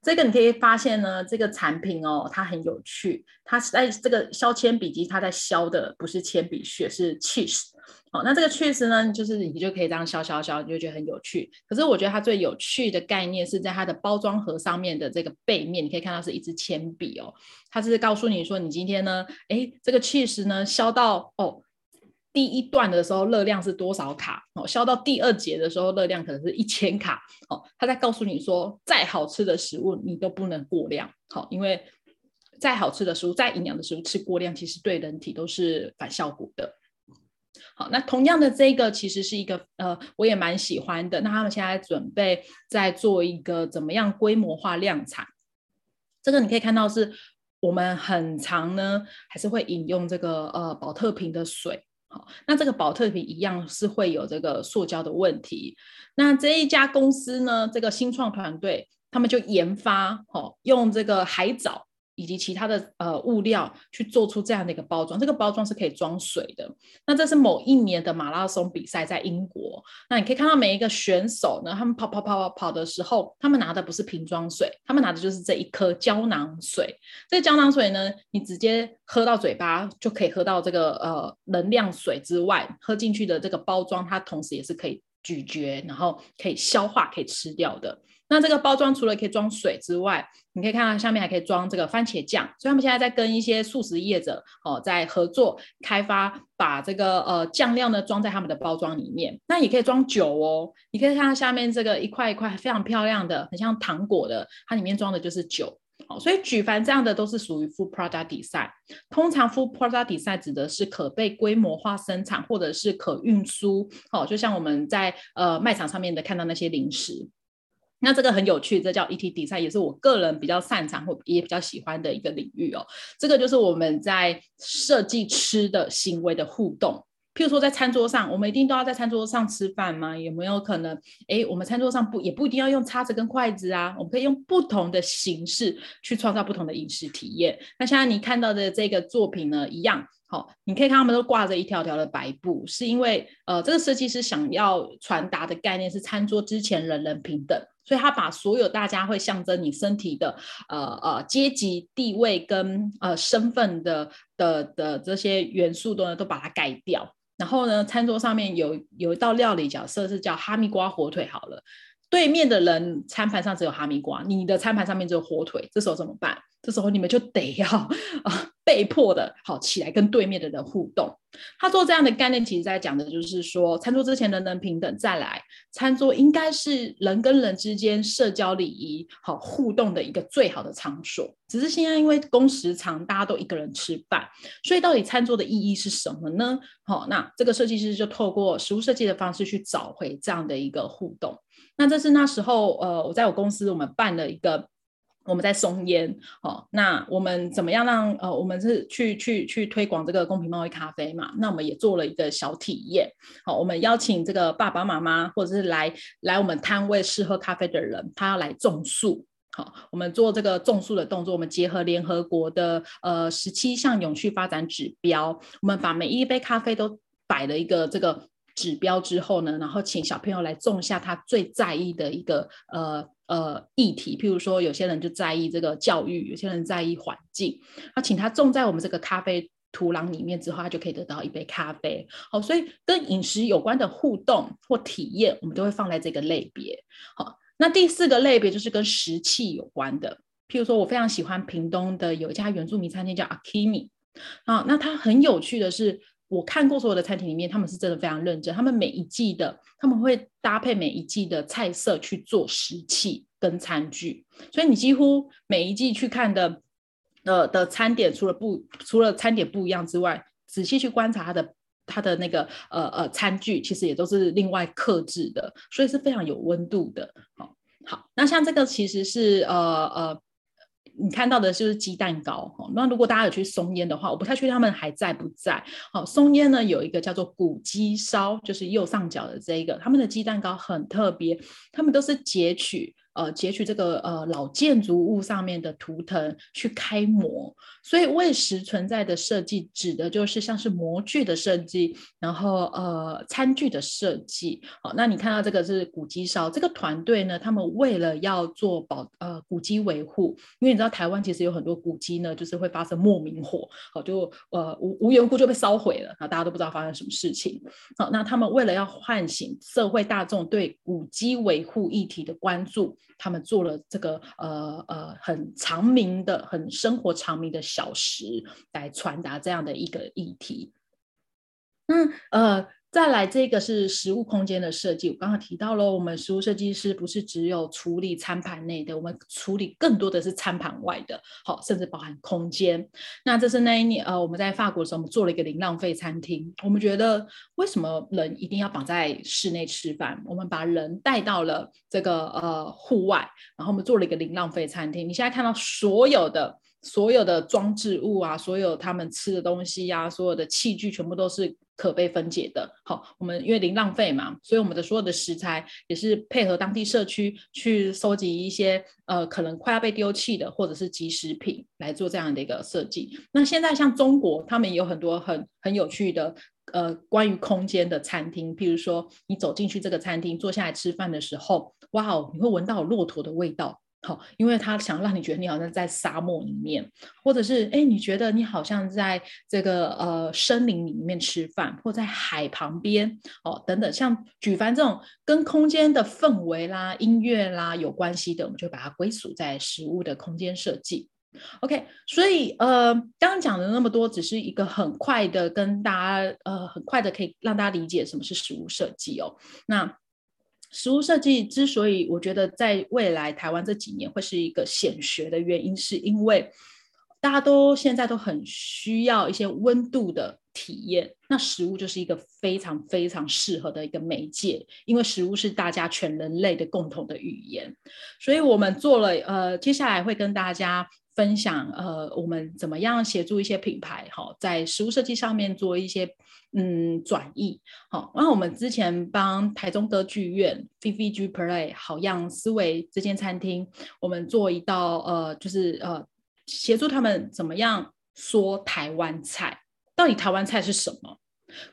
这个你可以发现呢，这个产品哦，它很有趣。它是在这个削铅笔机，它在削的不是铅笔屑，是 cheese。哦，那这个 cheese 呢，就是你就可以这样削削削，你就觉得很有趣。可是我觉得它最有趣的概念是在它的包装盒上面的这个背面，你可以看到是一支铅笔哦。它是告诉你说，你今天呢，哎，这个 cheese 呢削到哦。第一段的时候热量是多少卡？哦，消到第二节的时候热量可能是一千卡。哦，他在告诉你说，再好吃的食物你都不能过量。好，因为再好吃的食物、再营养的食物吃过量，其实对人体都是反效果的。好，那同样的这个其实是一个呃，我也蛮喜欢的。那他们现在准备在做一个怎么样规模化量产？这个你可以看到是我们很常呢，还是会饮用这个呃宝特瓶的水。好，那这个保特瓶一样是会有这个塑胶的问题。那这一家公司呢，这个新创团队，他们就研发，哦，用这个海藻。以及其他的呃物料去做出这样的一个包装，这个包装是可以装水的。那这是某一年的马拉松比赛，在英国。那你可以看到每一个选手呢，他们跑跑跑跑跑的时候，他们拿的不是瓶装水，他们拿的就是这一颗胶囊水。这胶囊水呢，你直接喝到嘴巴就可以喝到这个呃能量水之外，喝进去的这个包装，它同时也是可以咀嚼，然后可以消化，可以吃掉的。那这个包装除了可以装水之外，你可以看到下面还可以装这个番茄酱，所以他们现在在跟一些素食业者哦在合作开发，把这个呃酱料呢装在他们的包装里面。那也可以装酒哦，你可以看到下面这个一块一块非常漂亮的，很像糖果的，它里面装的就是酒。哦，所以举凡这样的都是属于 Food Product Design。通常 Food Product Design 指的是可被规模化生产或者是可运输。哦，就像我们在呃卖场上面的看到那些零食。那这个很有趣，这叫 ET 比赛也是我个人比较擅长或也比较喜欢的一个领域哦。这个就是我们在设计吃的行为的互动。譬如说，在餐桌上，我们一定都要在餐桌上吃饭吗？有没有可能？诶，我们餐桌上不也不一定要用叉子跟筷子啊？我们可以用不同的形式去创造不同的饮食体验。那现在你看到的这个作品呢，一样。好，你可以看他们都挂着一条条的白布，是因为呃，这个设计师想要传达的概念是餐桌之前人人平等，所以他把所有大家会象征你身体的呃呃阶级地位跟呃身份的的的这些元素都呢都把它改掉。然后呢，餐桌上面有有一道料理角色是叫哈密瓜火腿，好了。对面的人餐盘上只有哈密瓜，你的餐盘上面只有火腿，这时候怎么办？这时候你们就得要啊、被迫的好起来跟对面的人互动。他做这样的概念，其实在讲的就是说，餐桌之前人人平等，再来，餐桌应该是人跟人之间社交礼仪好互动的一个最好的场所。只是现在因为工时长，大家都一个人吃饭，所以到底餐桌的意义是什么呢？好，那这个设计师就透过食物设计的方式去找回这样的一个互动。那这是那时候，呃，我在我公司我们办了一个。我们在松烟，哦，那我们怎么样让呃，我们是去去去推广这个公平贸易咖啡嘛？那我们也做了一个小体验，好，我们邀请这个爸爸妈妈或者是来来我们摊位试喝咖啡的人，他要来种树，好，我们做这个种树的动作，我们结合联合国的呃十七项永续发展指标，我们把每一杯咖啡都摆了一个这个指标之后呢，然后请小朋友来种下他最在意的一个呃。呃，议题，譬如说，有些人就在意这个教育，有些人在意环境，那请他种在我们这个咖啡土壤里面之后，他就可以得到一杯咖啡。好，所以跟饮食有关的互动或体验，我们都会放在这个类别。好，那第四个类别就是跟食器有关的，譬如说我非常喜欢屏东的有一家原住民餐厅叫 Akimi，啊，那它很有趣的是。我看过所有的餐厅里面，他们是真的非常认真。他们每一季的，他们会搭配每一季的菜色去做食器跟餐具，所以你几乎每一季去看的，呃的餐点，除了不除了餐点不一样之外，仔细去观察它的它的那个呃呃餐具，其实也都是另外客制的，所以是非常有温度的。好，好，那像这个其实是呃呃。你看到的就是鸡蛋糕哈，那如果大家有去松烟的话，我不太确定他们还在不在。好，松烟呢有一个叫做古鸡烧，就是右上角的这一个，他们的鸡蛋糕很特别，他们都是截取。呃，截取这个呃老建筑物上面的图腾去开模，所以喂食存在的设计指的就是像是模具的设计，然后呃餐具的设计。好，那你看到这个是古鸡烧这个团队呢，他们为了要做保呃古迹维护，因为你知道台湾其实有很多古迹呢，就是会发生莫名火，好就呃无无缘故就被烧毁了，啊大家都不知道发生什么事情。好，那他们为了要唤醒社会大众对古迹维护议题的关注。他们做了这个呃呃很长名的、很生活长名的小食，来传达这样的一个议题。嗯呃。再来，这个是食物空间的设计。我刚刚提到了，我们食物设计师不是只有处理餐盘内的，我们处理更多的是餐盘外的，好，甚至包含空间。那这是那一年，呃，我们在法国的时候，我们做了一个零浪费餐厅。我们觉得，为什么人一定要绑在室内吃饭？我们把人带到了这个呃户外，然后我们做了一个零浪费餐厅。你现在看到所有的。所有的装置物啊，所有他们吃的东西呀、啊，所有的器具全部都是可被分解的。好，我们因为零浪费嘛，所以我们的所有的食材也是配合当地社区去收集一些呃可能快要被丢弃的或者是即食品来做这样的一个设计。那现在像中国，他们也有很多很很有趣的呃关于空间的餐厅，譬如说你走进去这个餐厅坐下来吃饭的时候，哇哦，你会闻到骆驼的味道。好，因为他想让你觉得你好像在沙漠里面，或者是哎，你觉得你好像在这个呃森林里面吃饭，或在海旁边哦等等，像举凡这种跟空间的氛围啦、音乐啦有关系的，我们就把它归属在食物的空间设计。OK，所以呃，刚刚讲的那么多，只是一个很快的跟大家呃很快的可以让大家理解什么是食物设计哦。那食物设计之所以我觉得在未来台湾这几年会是一个显学的原因，是因为大家都现在都很需要一些温度的体验，那食物就是一个非常非常适合的一个媒介，因为食物是大家全人类的共同的语言，所以我们做了呃，接下来会跟大家。分享呃，我们怎么样协助一些品牌哈，在食物设计上面做一些嗯转译好。然后我们之前帮台中歌剧院 VVG Play 好样思维这间餐厅，我们做一道呃，就是呃协助他们怎么样说台湾菜，到底台湾菜是什么？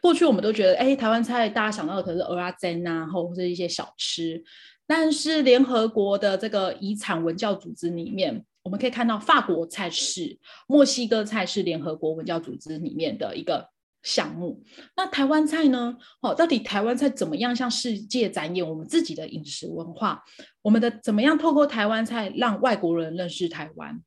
过去我们都觉得哎，台湾菜大家想到的可能是蚵仔煎啊，或者是一些小吃，但是联合国的这个遗产文教组织里面。我们可以看到，法国菜是墨西哥菜是联合国文教组织里面的一个项目。那台湾菜呢？哦，到底台湾菜怎么样向世界展演我们自己的饮食文化？我们的怎么样透过台湾菜让外国人认识台湾？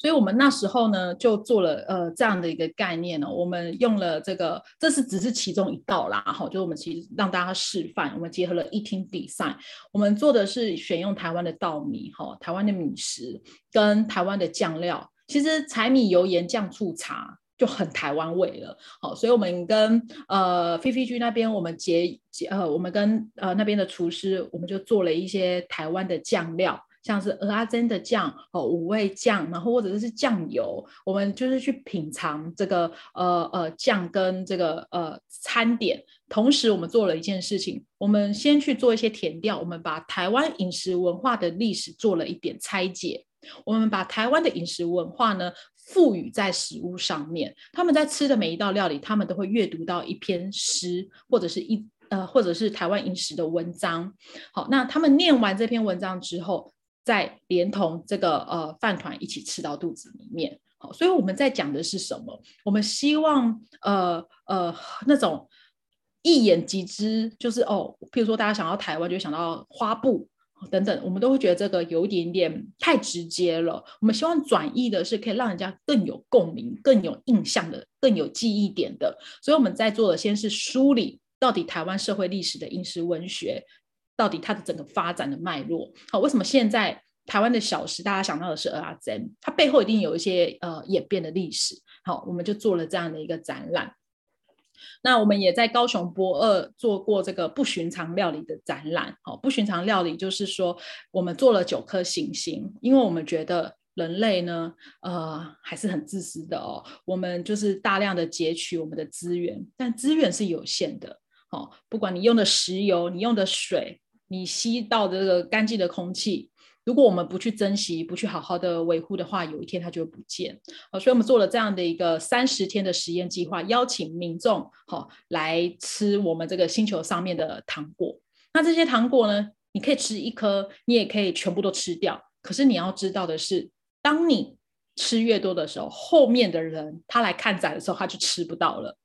所以我们那时候呢，就做了呃这样的一个概念呢、我们用了这个，这是只是其中一道啦，哈，就是我们其实让大家示范，我们结合了 eating design，我们做的是选用台湾的稻米，哈，台湾的米食跟台湾的酱料，其实柴米油盐酱醋茶就很台湾味了，好，所以我们跟呃 FFG 那边，我们结结呃，我们跟呃那边的厨师，我们就做了一些台湾的酱料。像是蚵仔煎的酱哦，五味酱，然后或者是酱油，我们就是去品尝这个呃呃酱跟这个呃餐点。同时，我们做了一件事情，我们先去做一些填调，我们把台湾饮食文化的历史做了一点拆解。我们把台湾的饮食文化呢赋予在食物上面。他们在吃的每一道料理，他们都会阅读到一篇诗或者是一呃或者是台湾饮食的文章。好，那他们念完这篇文章之后。再连同这个呃饭团一起吃到肚子里面，好，所以我们在讲的是什么？我们希望呃呃那种一眼即知，就是哦，譬如说大家想到台湾就想到花布等等，我们都会觉得这个有一点点太直接了。我们希望转译的是可以让人家更有共鸣、更有印象的、更有记忆点的。所以我们在做的先是梳理到底台湾社会历史的饮食文学。到底它的整个发展的脉络，好，为什么现在台湾的小食大家想到的是蚵仔煎？它背后一定有一些呃演变的历史。好，我们就做了这样的一个展览。那我们也在高雄博二做过这个不寻常料理的展览。好，不寻常料理就是说我们做了九颗行星，因为我们觉得人类呢，呃，还是很自私的哦。我们就是大量的截取我们的资源，但资源是有限的。好，不管你用的石油，你用的水。你吸到的这个干净的空气，如果我们不去珍惜，不去好好的维护的话，有一天它就会不见。好，所以我们做了这样的一个三十天的实验计划，邀请民众好来吃我们这个星球上面的糖果。那这些糖果呢，你可以吃一颗，你也可以全部都吃掉。可是你要知道的是，当你吃越多的时候，后面的人他来看展的时候，他就吃不到了。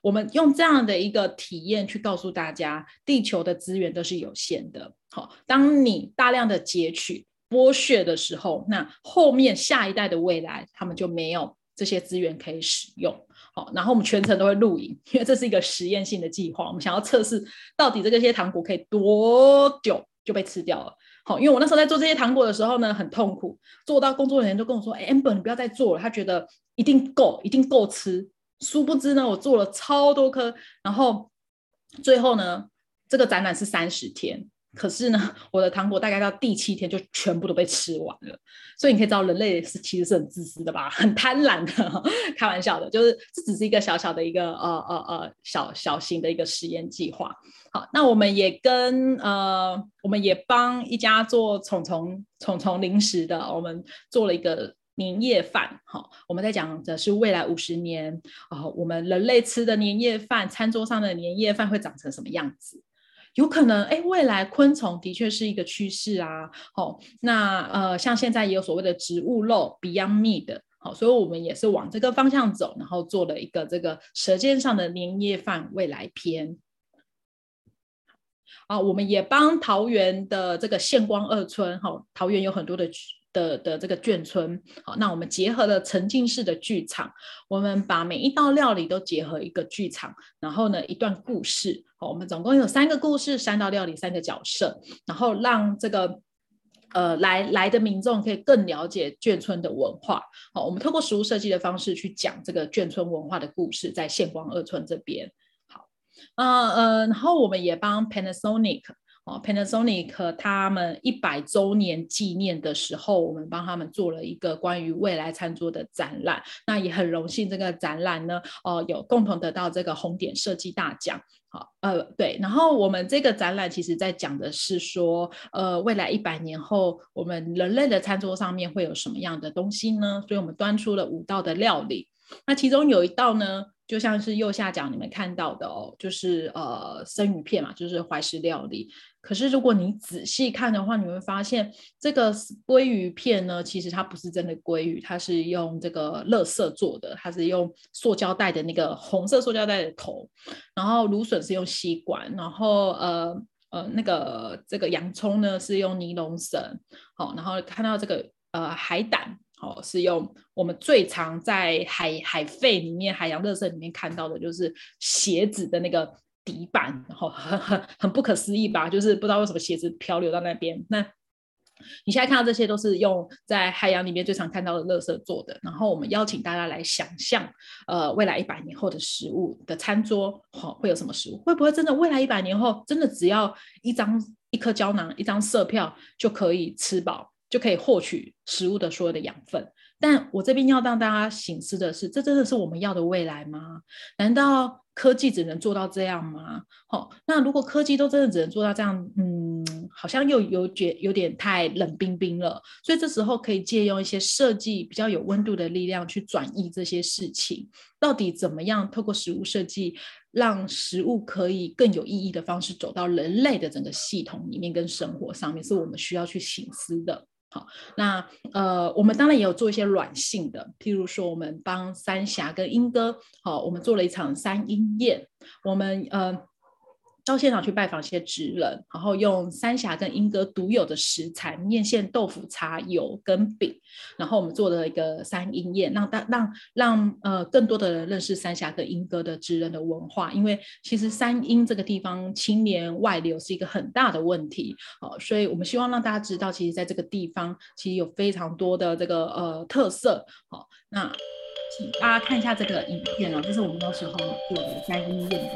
我们用这样的一个体验去告诉大家，地球的资源都是有限的。好，当你大量的截取、剥削的时候，那后面下一代的未来，他们就没有这些资源可以使用。好，然后我们全程都会录影，因为这是一个实验性的计划，我们想要测试到底这些糖果可以多久就被吃掉了。好，因为我那时候在做这些糖果的时候呢，很痛苦，做到工作人员都跟我说：“哎，Amber，你不要再做了。”他觉得一定够，一定够吃。殊不知呢，我做了超多颗，然后最后呢，这个展览是三十天，可是呢，我的糖果大概到第七天就全部都被吃完了。所以你可以知道，人类是其实是很自私的吧，很贪婪的。开玩笑的，就是这只是一个小小的一个呃呃呃小小型的一个实验计划。好，那我们也跟呃，我们也帮一家做虫虫虫虫零食的，我们做了一个。年夜饭，好，我们在讲的是未来五十年啊，我们人类吃的年夜饭，餐桌上的年夜饭会长成什么样子？有可能，哎，未来昆虫的确是一个趋势啊，好，那呃，像现在也有所谓的植物肉 Beyond Meat，好，所以我们也是往这个方向走，然后做了一个这个舌尖上的年夜饭未来篇。啊，我们也帮桃园的这个县光二村，好，桃园有很多的。的的这个眷村，好，那我们结合了沉浸式的剧场，我们把每一道料理都结合一个剧场，然后呢，一段故事，好，我们总共有三个故事，三道料理，三个角色，然后让这个呃来来的民众可以更了解眷村的文化，好，我们透过食物设计的方式去讲这个眷村文化的故事，在县光二村这边，好，呃呃，然后我们也帮 Panasonic。哦，Panasonic 他们一百周年纪念的时候，我们帮他们做了一个关于未来餐桌的展览。那也很荣幸，这个展览呢，哦、有共同得到这个红点设计大奖。好，呃，对。然后我们这个展览其实在讲的是说，呃，未来一百年后，我们人类的餐桌上面会有什么样的东西呢？所以我们端出了五道的料理。那其中有一道呢，就像是右下角你们看到的哦，就是呃生鱼片嘛，就是怀石料理。可是如果你仔细看的话，你会发现这个鲑鱼片呢，其实它不是真的鲑鱼，它是用这个垃圾做的，它是用塑胶袋的那个红色塑胶袋的头，然后芦笋是用吸管，然后呃呃那个这个洋葱呢是用尼龙绳，好，然后看到这个呃海胆。哦，是用我们最常在海海废里面、海洋垃圾里面看到的，就是鞋子的那个底板，然后很很很不可思议吧？就是不知道为什么鞋子漂流到那边。那你现在看到这些都是用在海洋里面最常看到的垃圾做的。然后我们邀请大家来想象，呃，未来一百年后的食物的餐桌，好，会有什么食物？会不会真的未来一百年后，真的只要一张一颗胶囊、一张色票就可以吃饱？就可以获取食物的所有的养分，但我这边要让大家醒思的是，这真的是我们要的未来吗？难道科技只能做到这样吗？好，那如果科技都真的只能做到这样，嗯，好像又有觉有点太冷冰冰了。所以这时候可以借用一些设计比较有温度的力量去转移这些事情。到底怎么样透过食物设计，让食物可以更有意义的方式走到人类的整个系统里面跟生活上面，是我们需要去醒思的。好，那呃，我们当然也有做一些软性的，譬如说，我们帮三峡跟英歌，好，我们做了一场三英宴，我们呃。到现场去拜访一些职人，然后用三峡跟莺歌独有的食材面线、豆腐、茶、油跟饼，然后我们做了一个三英宴，让大让让呃更多的人认识三峡跟莺歌的职人的文化。因为其实三英这个地方青年外流是一个很大的问题，哦，所以我们希望让大家知道，其实在这个地方其实有非常多的这个呃特色。好，那请大家看一下这个影片哦，这是我们那时候做的三英宴的。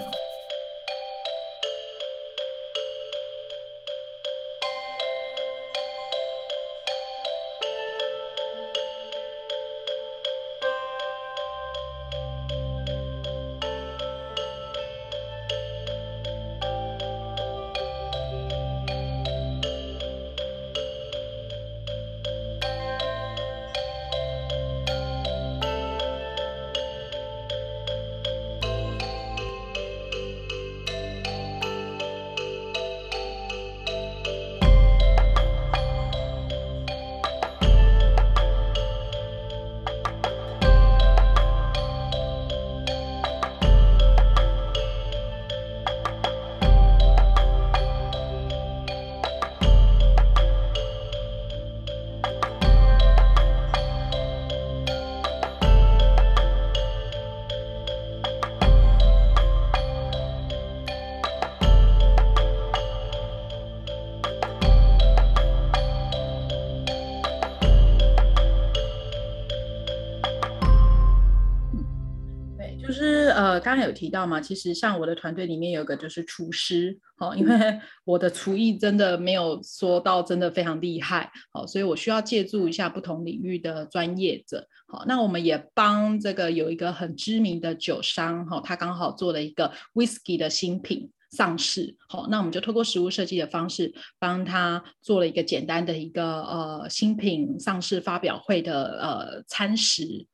提到嘛，其实像我的团队里面有一个就是厨师，好，因为我的厨艺真的没有说到真的非常厉害，好，所以我需要借助一下不同领域的专业者，好，那我们也帮这个有一个很知名的酒商，哈，他刚好做了一个 whisky 的新品上市，好，那我们就透过食物设计的方式帮他做了一个简单的一个呃新品上市发表会的呃餐食。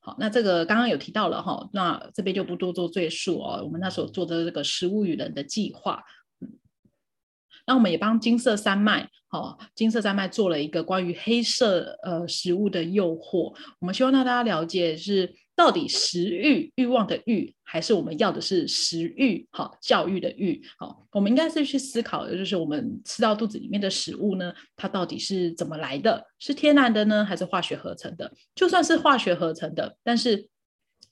好，那这个刚刚有提到了哈，那这边就不多做赘述哦。我们那时候做的这个食物与人的计划，嗯，那我们也帮金色山脉，好，金色山脉做了一个关于黑色呃食物的诱惑。我们希望让大家了解是。到底食欲欲望的欲，还是我们要的是食欲好教育的欲好？我们应该是去思考的，就是我们吃到肚子里面的食物呢，它到底是怎么来的？是天然的呢，还是化学合成的？就算是化学合成的，但是。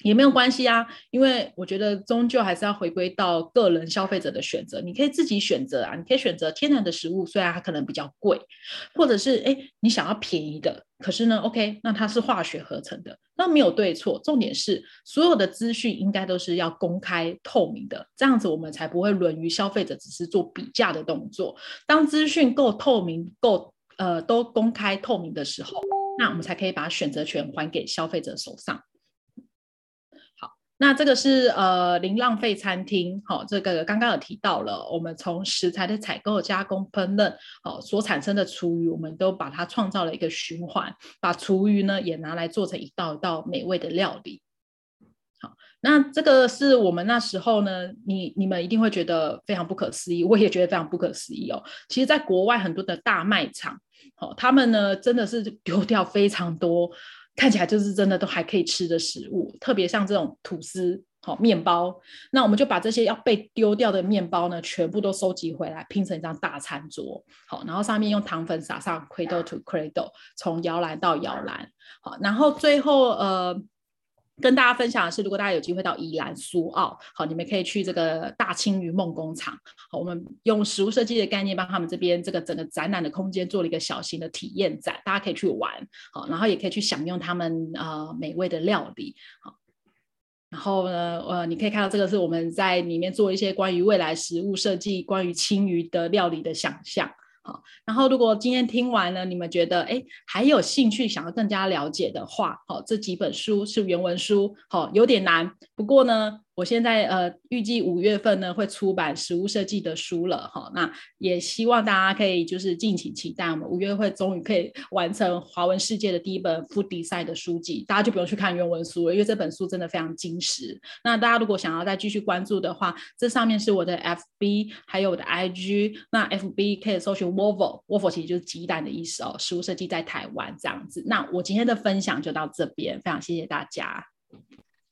也没有关系啊，因为我觉得终究还是要回归到个人消费者的选择。你可以自己选择啊，你可以选择天然的食物，虽然它可能比较贵，或者是哎，你想要便宜的，可是呢，OK，那它是化学合成的，那没有对错。重点是所有的资讯应该都是要公开透明的，这样子我们才不会沦于消费者只是做比价的动作。当资讯够透明、够呃都公开透明的时候，那我们才可以把选择权还给消费者手上。那这个是呃零浪费餐厅，好、哦，这个刚刚有提到了，我们从食材的采购、加工、烹饪，好、所产生的厨余，我们都把它创造了一个循环，把厨余呢也拿来做成一道一道美味的料理。好，那这个是我们那时候呢，你你们一定会觉得非常不可思议，我也觉得非常不可思议哦。其实，在国外很多的大卖场，哦，他们呢真的是丢掉非常多，看起来就是真的都还可以吃的食物，特别像这种吐司。好，面包，那我们就把这些要被丢掉的面包呢，全部都收集回来，拼成一张大餐桌。好，然后上面用糖粉撒上 Cradle to Cradle，从摇篮到摇篮。好，然后最后呃，跟大家分享的是，如果大家有机会到宜兰苏澳，好，你们可以去这个大青鱼梦工厂。好，我们用食物设计的概念，帮他们这边这个整个展览的空间做了一个小型的体验展，大家可以去玩。好，然后也可以去享用他们呃美味的料理。好。然后呢，呃，你可以看到这个是我们在里面做一些关于未来食物设计、关于青鱼的料理的想象。好，然后如果今天听完了，你们觉得哎还有兴趣想要更加了解的话，好，这几本书是原文书，好，有点难，不过呢。我现在呃预计五月份呢会出版食物设计的书了哈，那也希望大家可以就是敬请期待，我们五月会终于可以完成华文世界的第一本 Food Design 的书籍，大家就不用去看原文书了，因为这本书真的非常精实。那大家如果想要再继续关注的话，这上面是我的 FB 还有我的 IG，那 FB 可以搜寻 Waffle，Waffle 其实就是鸡蛋的意思哦，食物设计在台湾这样子。那我今天的分享就到这边，非常谢谢大家。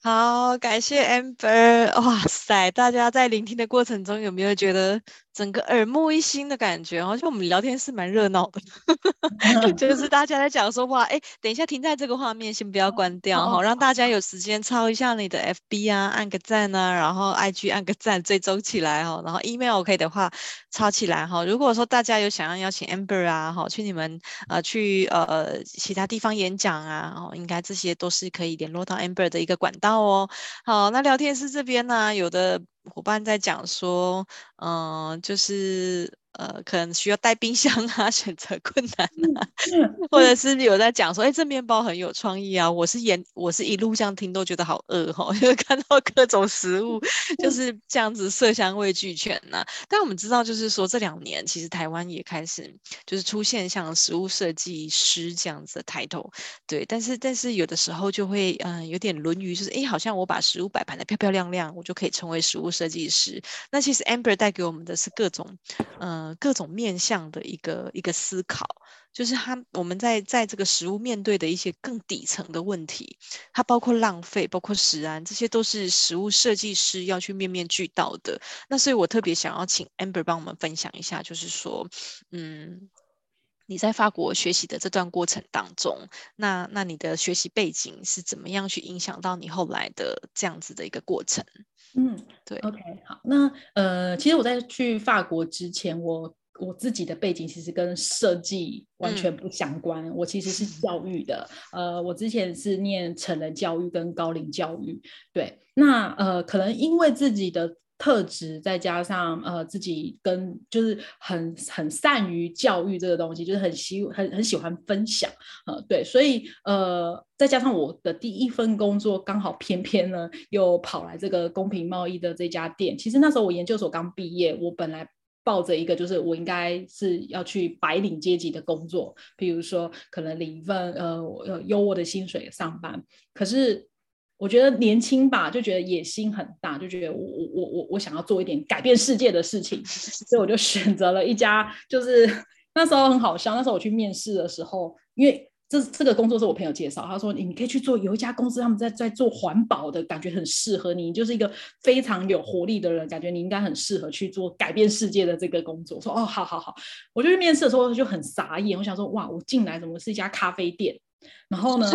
好，感谢 Amber。哇塞，大家在聆听的过程中有没有觉得整个耳目一新的感觉？好像我们聊天是蛮热闹的，[LAUGHS] [LAUGHS] 就是大家在讲说哇，哎，等一下停在这个画面，先不要关掉哈，让大家有时间抄一下你的 FB 啊，按个赞啊，然后 IG 按个赞，追踪起来哈，然后 email 可以的话抄起来哈。如果说大家有想要邀请 Amber 啊，哈，去你们呃去呃其他地方演讲啊，哦，应该这些都是可以联络到 Amber 的一个管道。哦，好，那聊天室这边呢，有的伙伴在讲说，嗯、就是。呃，可能需要带冰箱啊，[LAUGHS] 选择困难啊，或者是有在讲说，哎，这面包很有创意啊。我是演，我是一路这样听都觉得好饿哈，因 [LAUGHS] 为看到各种食物就是这样子色香味俱全呐、啊。但我们知道，就是说这两年其实台湾也开始就是出现像食物设计师这样子的抬头，对。但是但是有的时候就会嗯、呃、有点沦于就是哎，好像我把食物摆盘的漂漂亮亮，我就可以成为食物设计师。那其实 Amber 带给我们的是各种嗯。呃各种面向的一个一个思考，就是他我们在在这个食物面对的一些更底层的问题，它包括浪费，包括食安，这些都是食物设计师要去面面俱到的。那所以我特别想要请 Amber 帮我们分享一下，就是说，嗯，你在法国学习的这段过程当中，那那你的学习背景是怎么样去影响到你后来的这样子的一个过程？嗯，对，OK，好，那呃，其实我在去法国之前，我我自己的背景其实跟设计完全不相关，嗯、我其实是 [LAUGHS] 教育的，呃，我之前是念成人教育跟高龄教育，对，那呃，可能因为自己的。特质再加上呃自己跟就是很很善于教育这个东西，就是很喜很很喜欢分享，呃对，所以呃再加上我的第一份工作刚好偏偏呢又跑来这个公平贸易的这家店。其实那时候我研究所刚毕业，我本来抱着一个就是我应该是要去白领阶级的工作，比如说可能领一份呃优渥的薪水上班，可是。我觉得年轻吧，就觉得野心很大，就觉得我我我我我想要做一点改变世界的事情，[LAUGHS] 所以我就选择了一家，就是那时候很好笑。那时候我去面试的时候，因为这这个工作是我朋友介绍，他说你可以去做，有一家公司他们在在做环保的，感觉很适合你，就是一个非常有活力的人，感觉你应该很适合去做改变世界的这个工作。说哦，好好好，我就去面试的时候就很傻眼，我想说哇，我进来怎么是一家咖啡店？然后呢，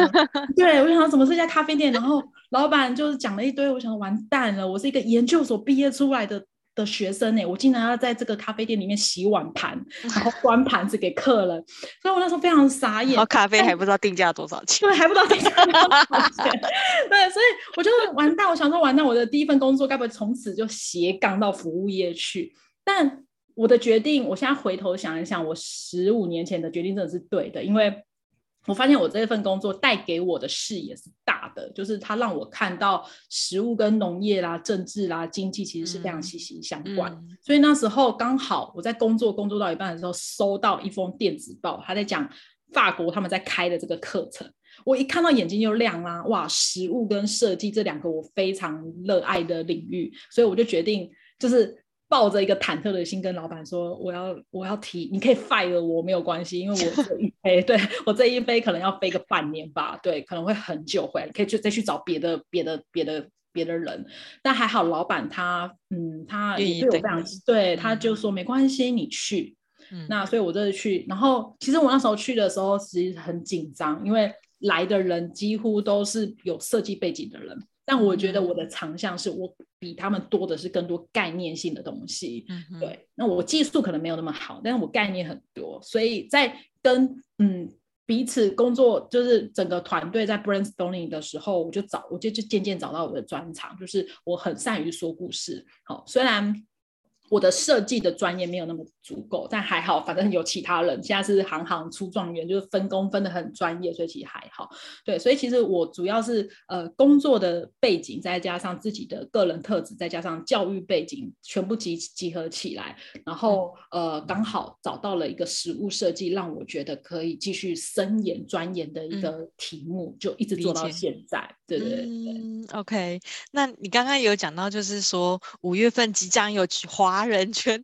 对，我想说怎么是一家咖啡店？然后老板就是讲了一堆，我想说完蛋了，我是一个研究所毕业出来的的学生呢，我竟然要在这个咖啡店里面洗碗盘，然后 [LAUGHS] 端盘子给客人，所以我那时候非常傻眼。然后咖啡还不知道定价多少钱，对，还不知道定价多少钱，对，所以我就完蛋，我想说完蛋，我的第一份工作该不会从此就斜杠到服务业去？但我的决定，我现在回头想一想，我十五年前的决定真的是对的，因为。我发现我这份工作带给我的视野是大的，就是它让我看到食物跟农业啦、政治啦、经济其实是非常息息相关。嗯嗯、所以那时候刚好我在工作工作到一半的时候，收到一封电子报，他在讲法国他们在开的这个课程。我一看到眼睛就亮啦，哇！食物跟设计这两个我非常热爱的领域，所以我就决定就是抱着一个忐忑的心跟老板说，我要我要提，你可以 fire 我没有关系，因为我这一 [LAUGHS] 飞，对我这一飞可能要飞个半年吧，对，可能会很久回来，可以去再去找别的别的别的别的人，但还好老板他嗯他也对我非常对，他就说没关系，你去。嗯、那所以，我这次去，然后其实我那时候去的时候，其实很紧张，因为来的人几乎都是有设计背景的人。但我觉得我的长项是我比他们多的是更多概念性的东西。嗯、对，那我技术可能没有那么好，但是我概念很多，所以在跟嗯彼此工作，就是整个团队在 brainstorming 的时候，我就找，我就就渐渐找到我的专长，就是我很善于说故事。好，虽然。我的设计的专业没有那么足够，但还好，反正有其他人。现在是行行出状元，就是分工分得很专业，所以其实还好。对，所以其实我主要是呃工作的背景，再加上自己的个人特质，再加上教育背景，全部集集合起来，然后呃刚好找到了一个实物设计，让我觉得可以继续深研钻研的一个题目，嗯、就一直做到现在。对对对，嗯。OK，那你刚刚有讲到，就是说五月份即将有花。华人圈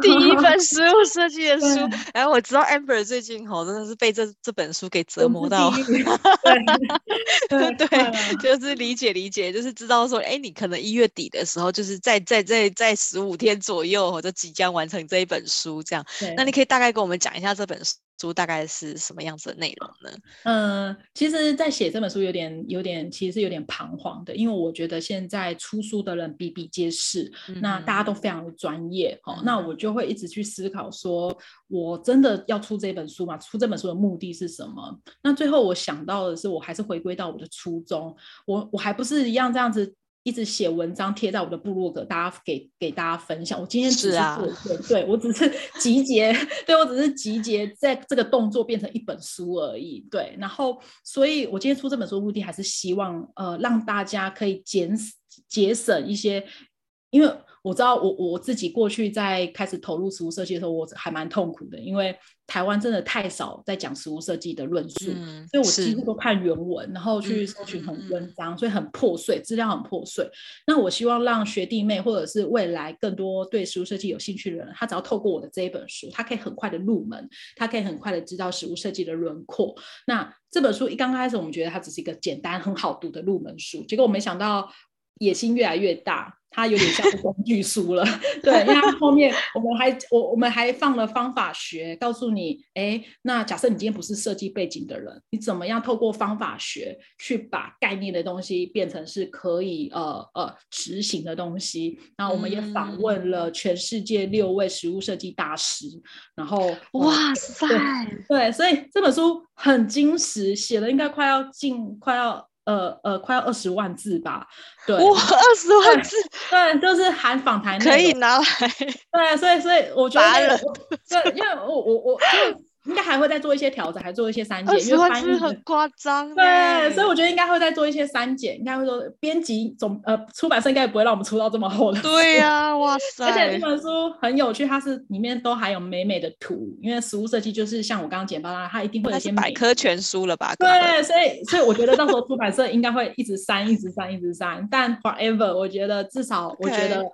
第 [LAUGHS] 一本食物设计的书，哎，我知道 Amber 最近吼真的是被这这本书给折磨到，[LAUGHS] 对对，就是理解理解，就是知道说，哎，你可能一月底的时候，就是在在在在十五天左右，或者即将完成这一本书，这样，那你可以大概跟我们讲一下这本书。大概是什么样子的内容呢？嗯、呃，其实，在写这本书有点、有点，其实是有点彷徨的，因为我觉得现在出书的人比比皆是，嗯、那大家都非常的专业，哦、嗯，那我就会一直去思考，说我真的要出这本书吗？出这本书的目的是什么？那最后我想到的是，我还是回归到我的初衷，我我还不是一样这样子。一直写文章贴在我的部落格，大家给给大家分享。我今天只是对 [LAUGHS] 我只是集结，对我只是集结，在这个动作变成一本书而已。对，然后，所以我今天出这本书的目的还是希望，呃，让大家可以减节省一些，因为。我知道我我自己过去在开始投入实物设计的时候，我还蛮痛苦的，因为台湾真的太少在讲实物设计的论述，嗯、所以我几乎都看原文，然后去搜寻很文章，嗯、所以很破碎，资料很破碎。那我希望让学弟妹或者是未来更多对实物设计有兴趣的人，他只要透过我的这一本书，他可以很快的入门，他可以很快的知道实物设计的轮廓。那这本书一刚开始，我们觉得它只是一个简单很好读的入门书，结果我没想到野心越来越大。它有点像工具书了，[LAUGHS] 对，因为它后面我们还我我们还放了方法学，告诉你，哎，那假设你今天不是设计背景的人，你怎么样透过方法学去把概念的东西变成是可以呃呃执行的东西？然后我们也访问了全世界六位实物设计大师，然后哇塞，对，对，所以这本书很精实，写了应该快要进快要。呃呃，快要二十万字吧？对，哇，二十万字，对，就是含访谈可以拿来，对，所以所以我觉得，人对，因为我我我就。应该还会再做一些调整，还做一些删减，因为翻译很夸张。对，所以我觉得应该会再做一些删减，应该会说编辑总呃出版社应该也不会让我们出到这么厚的。对呀、啊，哇塞！而且这本书很有趣，它是里面都还有美美的图，因为实物设计就是像我刚刚简报啦，它一定会有一些百科全书了吧？对，所以所以我觉得到时候出版社应该会一直删，一直删，一直删。但 forever，我觉得至少我觉得。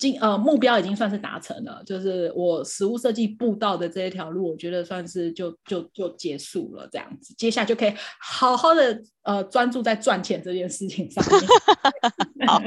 Okay. 呃目标已经算是达成了，就是我实物设计步道的这一条路，我觉得算是就就就结束了这样子，接下来就可以好好的。呃，专注在赚钱这件事情上面。[LAUGHS] 好，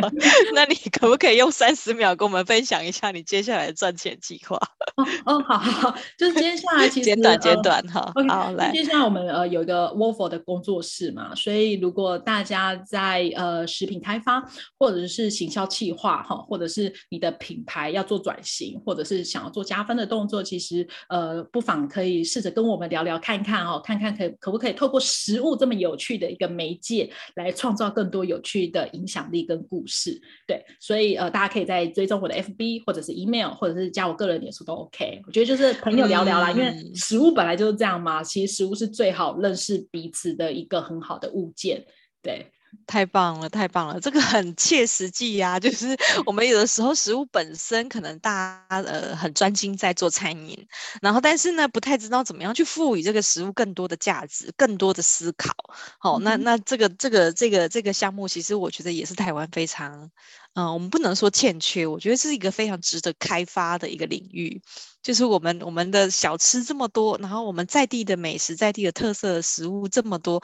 那你可不可以用三十秒跟我们分享一下你接下来的赚钱计划？[LAUGHS] 哦哦，好好好，就是接下来其实 [LAUGHS] 简短简短哈。呃、好来，接下来我们呃有一个 Waffle 的工作室嘛，所以如果大家在呃食品开发或者是行销企划哈，或者是你的品牌要做转型，或者是想要做加分的动作，其实呃不妨可以试着跟我们聊聊看看哦，看看可可不可以透过食物这么有趣的一个。媒介来创造更多有趣的影响力跟故事，对，所以呃，大家可以在追踪我的 FB 或者是 email，或者是加我个人脸书都 OK。我觉得就是朋友聊聊啦，嗯、因为食物本来就是这样嘛，其实食物是最好认识彼此的一个很好的物件，对。太棒了，太棒了，这个很切实际呀、啊。就是我们有的时候食物本身可能大家呃很专心在做餐饮，然后但是呢不太知道怎么样去赋予这个食物更多的价值、更多的思考。好、哦，那那这个这个这个这个项目，其实我觉得也是台湾非常嗯、呃，我们不能说欠缺，我觉得是一个非常值得开发的一个领域。就是我们我们的小吃这么多，然后我们在地的美食、在地的特色的食物这么多，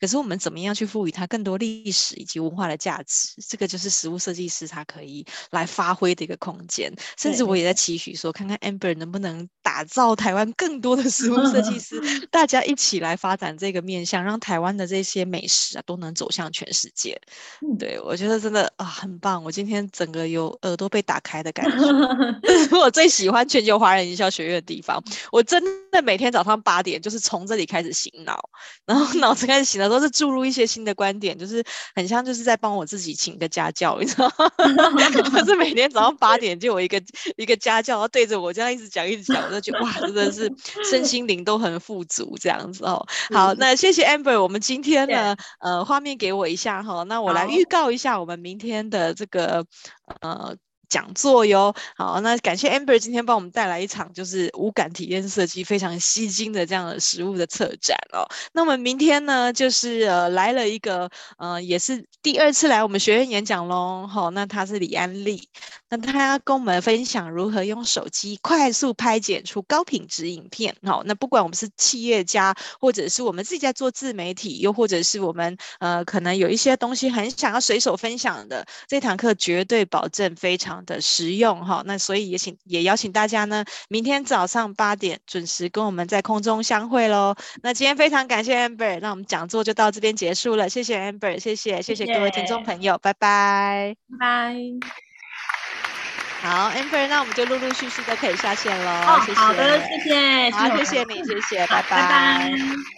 可是我们怎么样去赋予它更多历史以及文化的价值？这个就是食物设计师他可以来发挥的一个空间。甚至我也在期许说，看看 Amber 能不能打造台湾更多的食物设计师，[LAUGHS] 大家一起来发展这个面向，让台湾的这些美食啊都能走向全世界。对，我觉得真的啊很棒，我今天整个有耳朵被打开的感觉，[LAUGHS] 这是 [LAUGHS] 我最喜欢全球华人营销学院的地方，我真的每天早上八点就是从这里开始醒脑，然后脑子开始醒的都是注入一些新的观点，就是很像就是在帮我自己请个家教，你知道吗？[LAUGHS] 就是每天早上八点就有一个一个家教，然后对着我这样一直讲一直讲，我就觉得哇，真的是身心灵都很富足这样子哦。好，那谢谢 Amber，我们今天呢，呃，画面给我一下哈，那我来预告一下我们明天的这个呃。讲座哟，好，那感谢 Amber 今天帮我们带来一场就是无感体验设计非常吸睛的这样的食物的策展哦。那我们明天呢，就是呃来了一个呃也是第二次来我们学院演讲喽，好，那他是李安利，那他要跟我们分享如何用手机快速拍剪出高品质影片，好，那不管我们是企业家，或者是我们自己在做自媒体，又或者是我们呃可能有一些东西很想要随手分享的，这堂课绝对保证非常。的实用哈，那所以也请也邀请大家呢，明天早上八点准时跟我们在空中相会喽。那今天非常感谢 Amber，那我们讲座就到这边结束了，谢谢 Amber，谢谢谢谢各位听众朋友，拜拜拜拜。好，Amber，那我们就陆陆续续都可以下线喽。哦，谢谢，好的，谢谢，好，谢谢你，谢谢，拜拜。拜拜。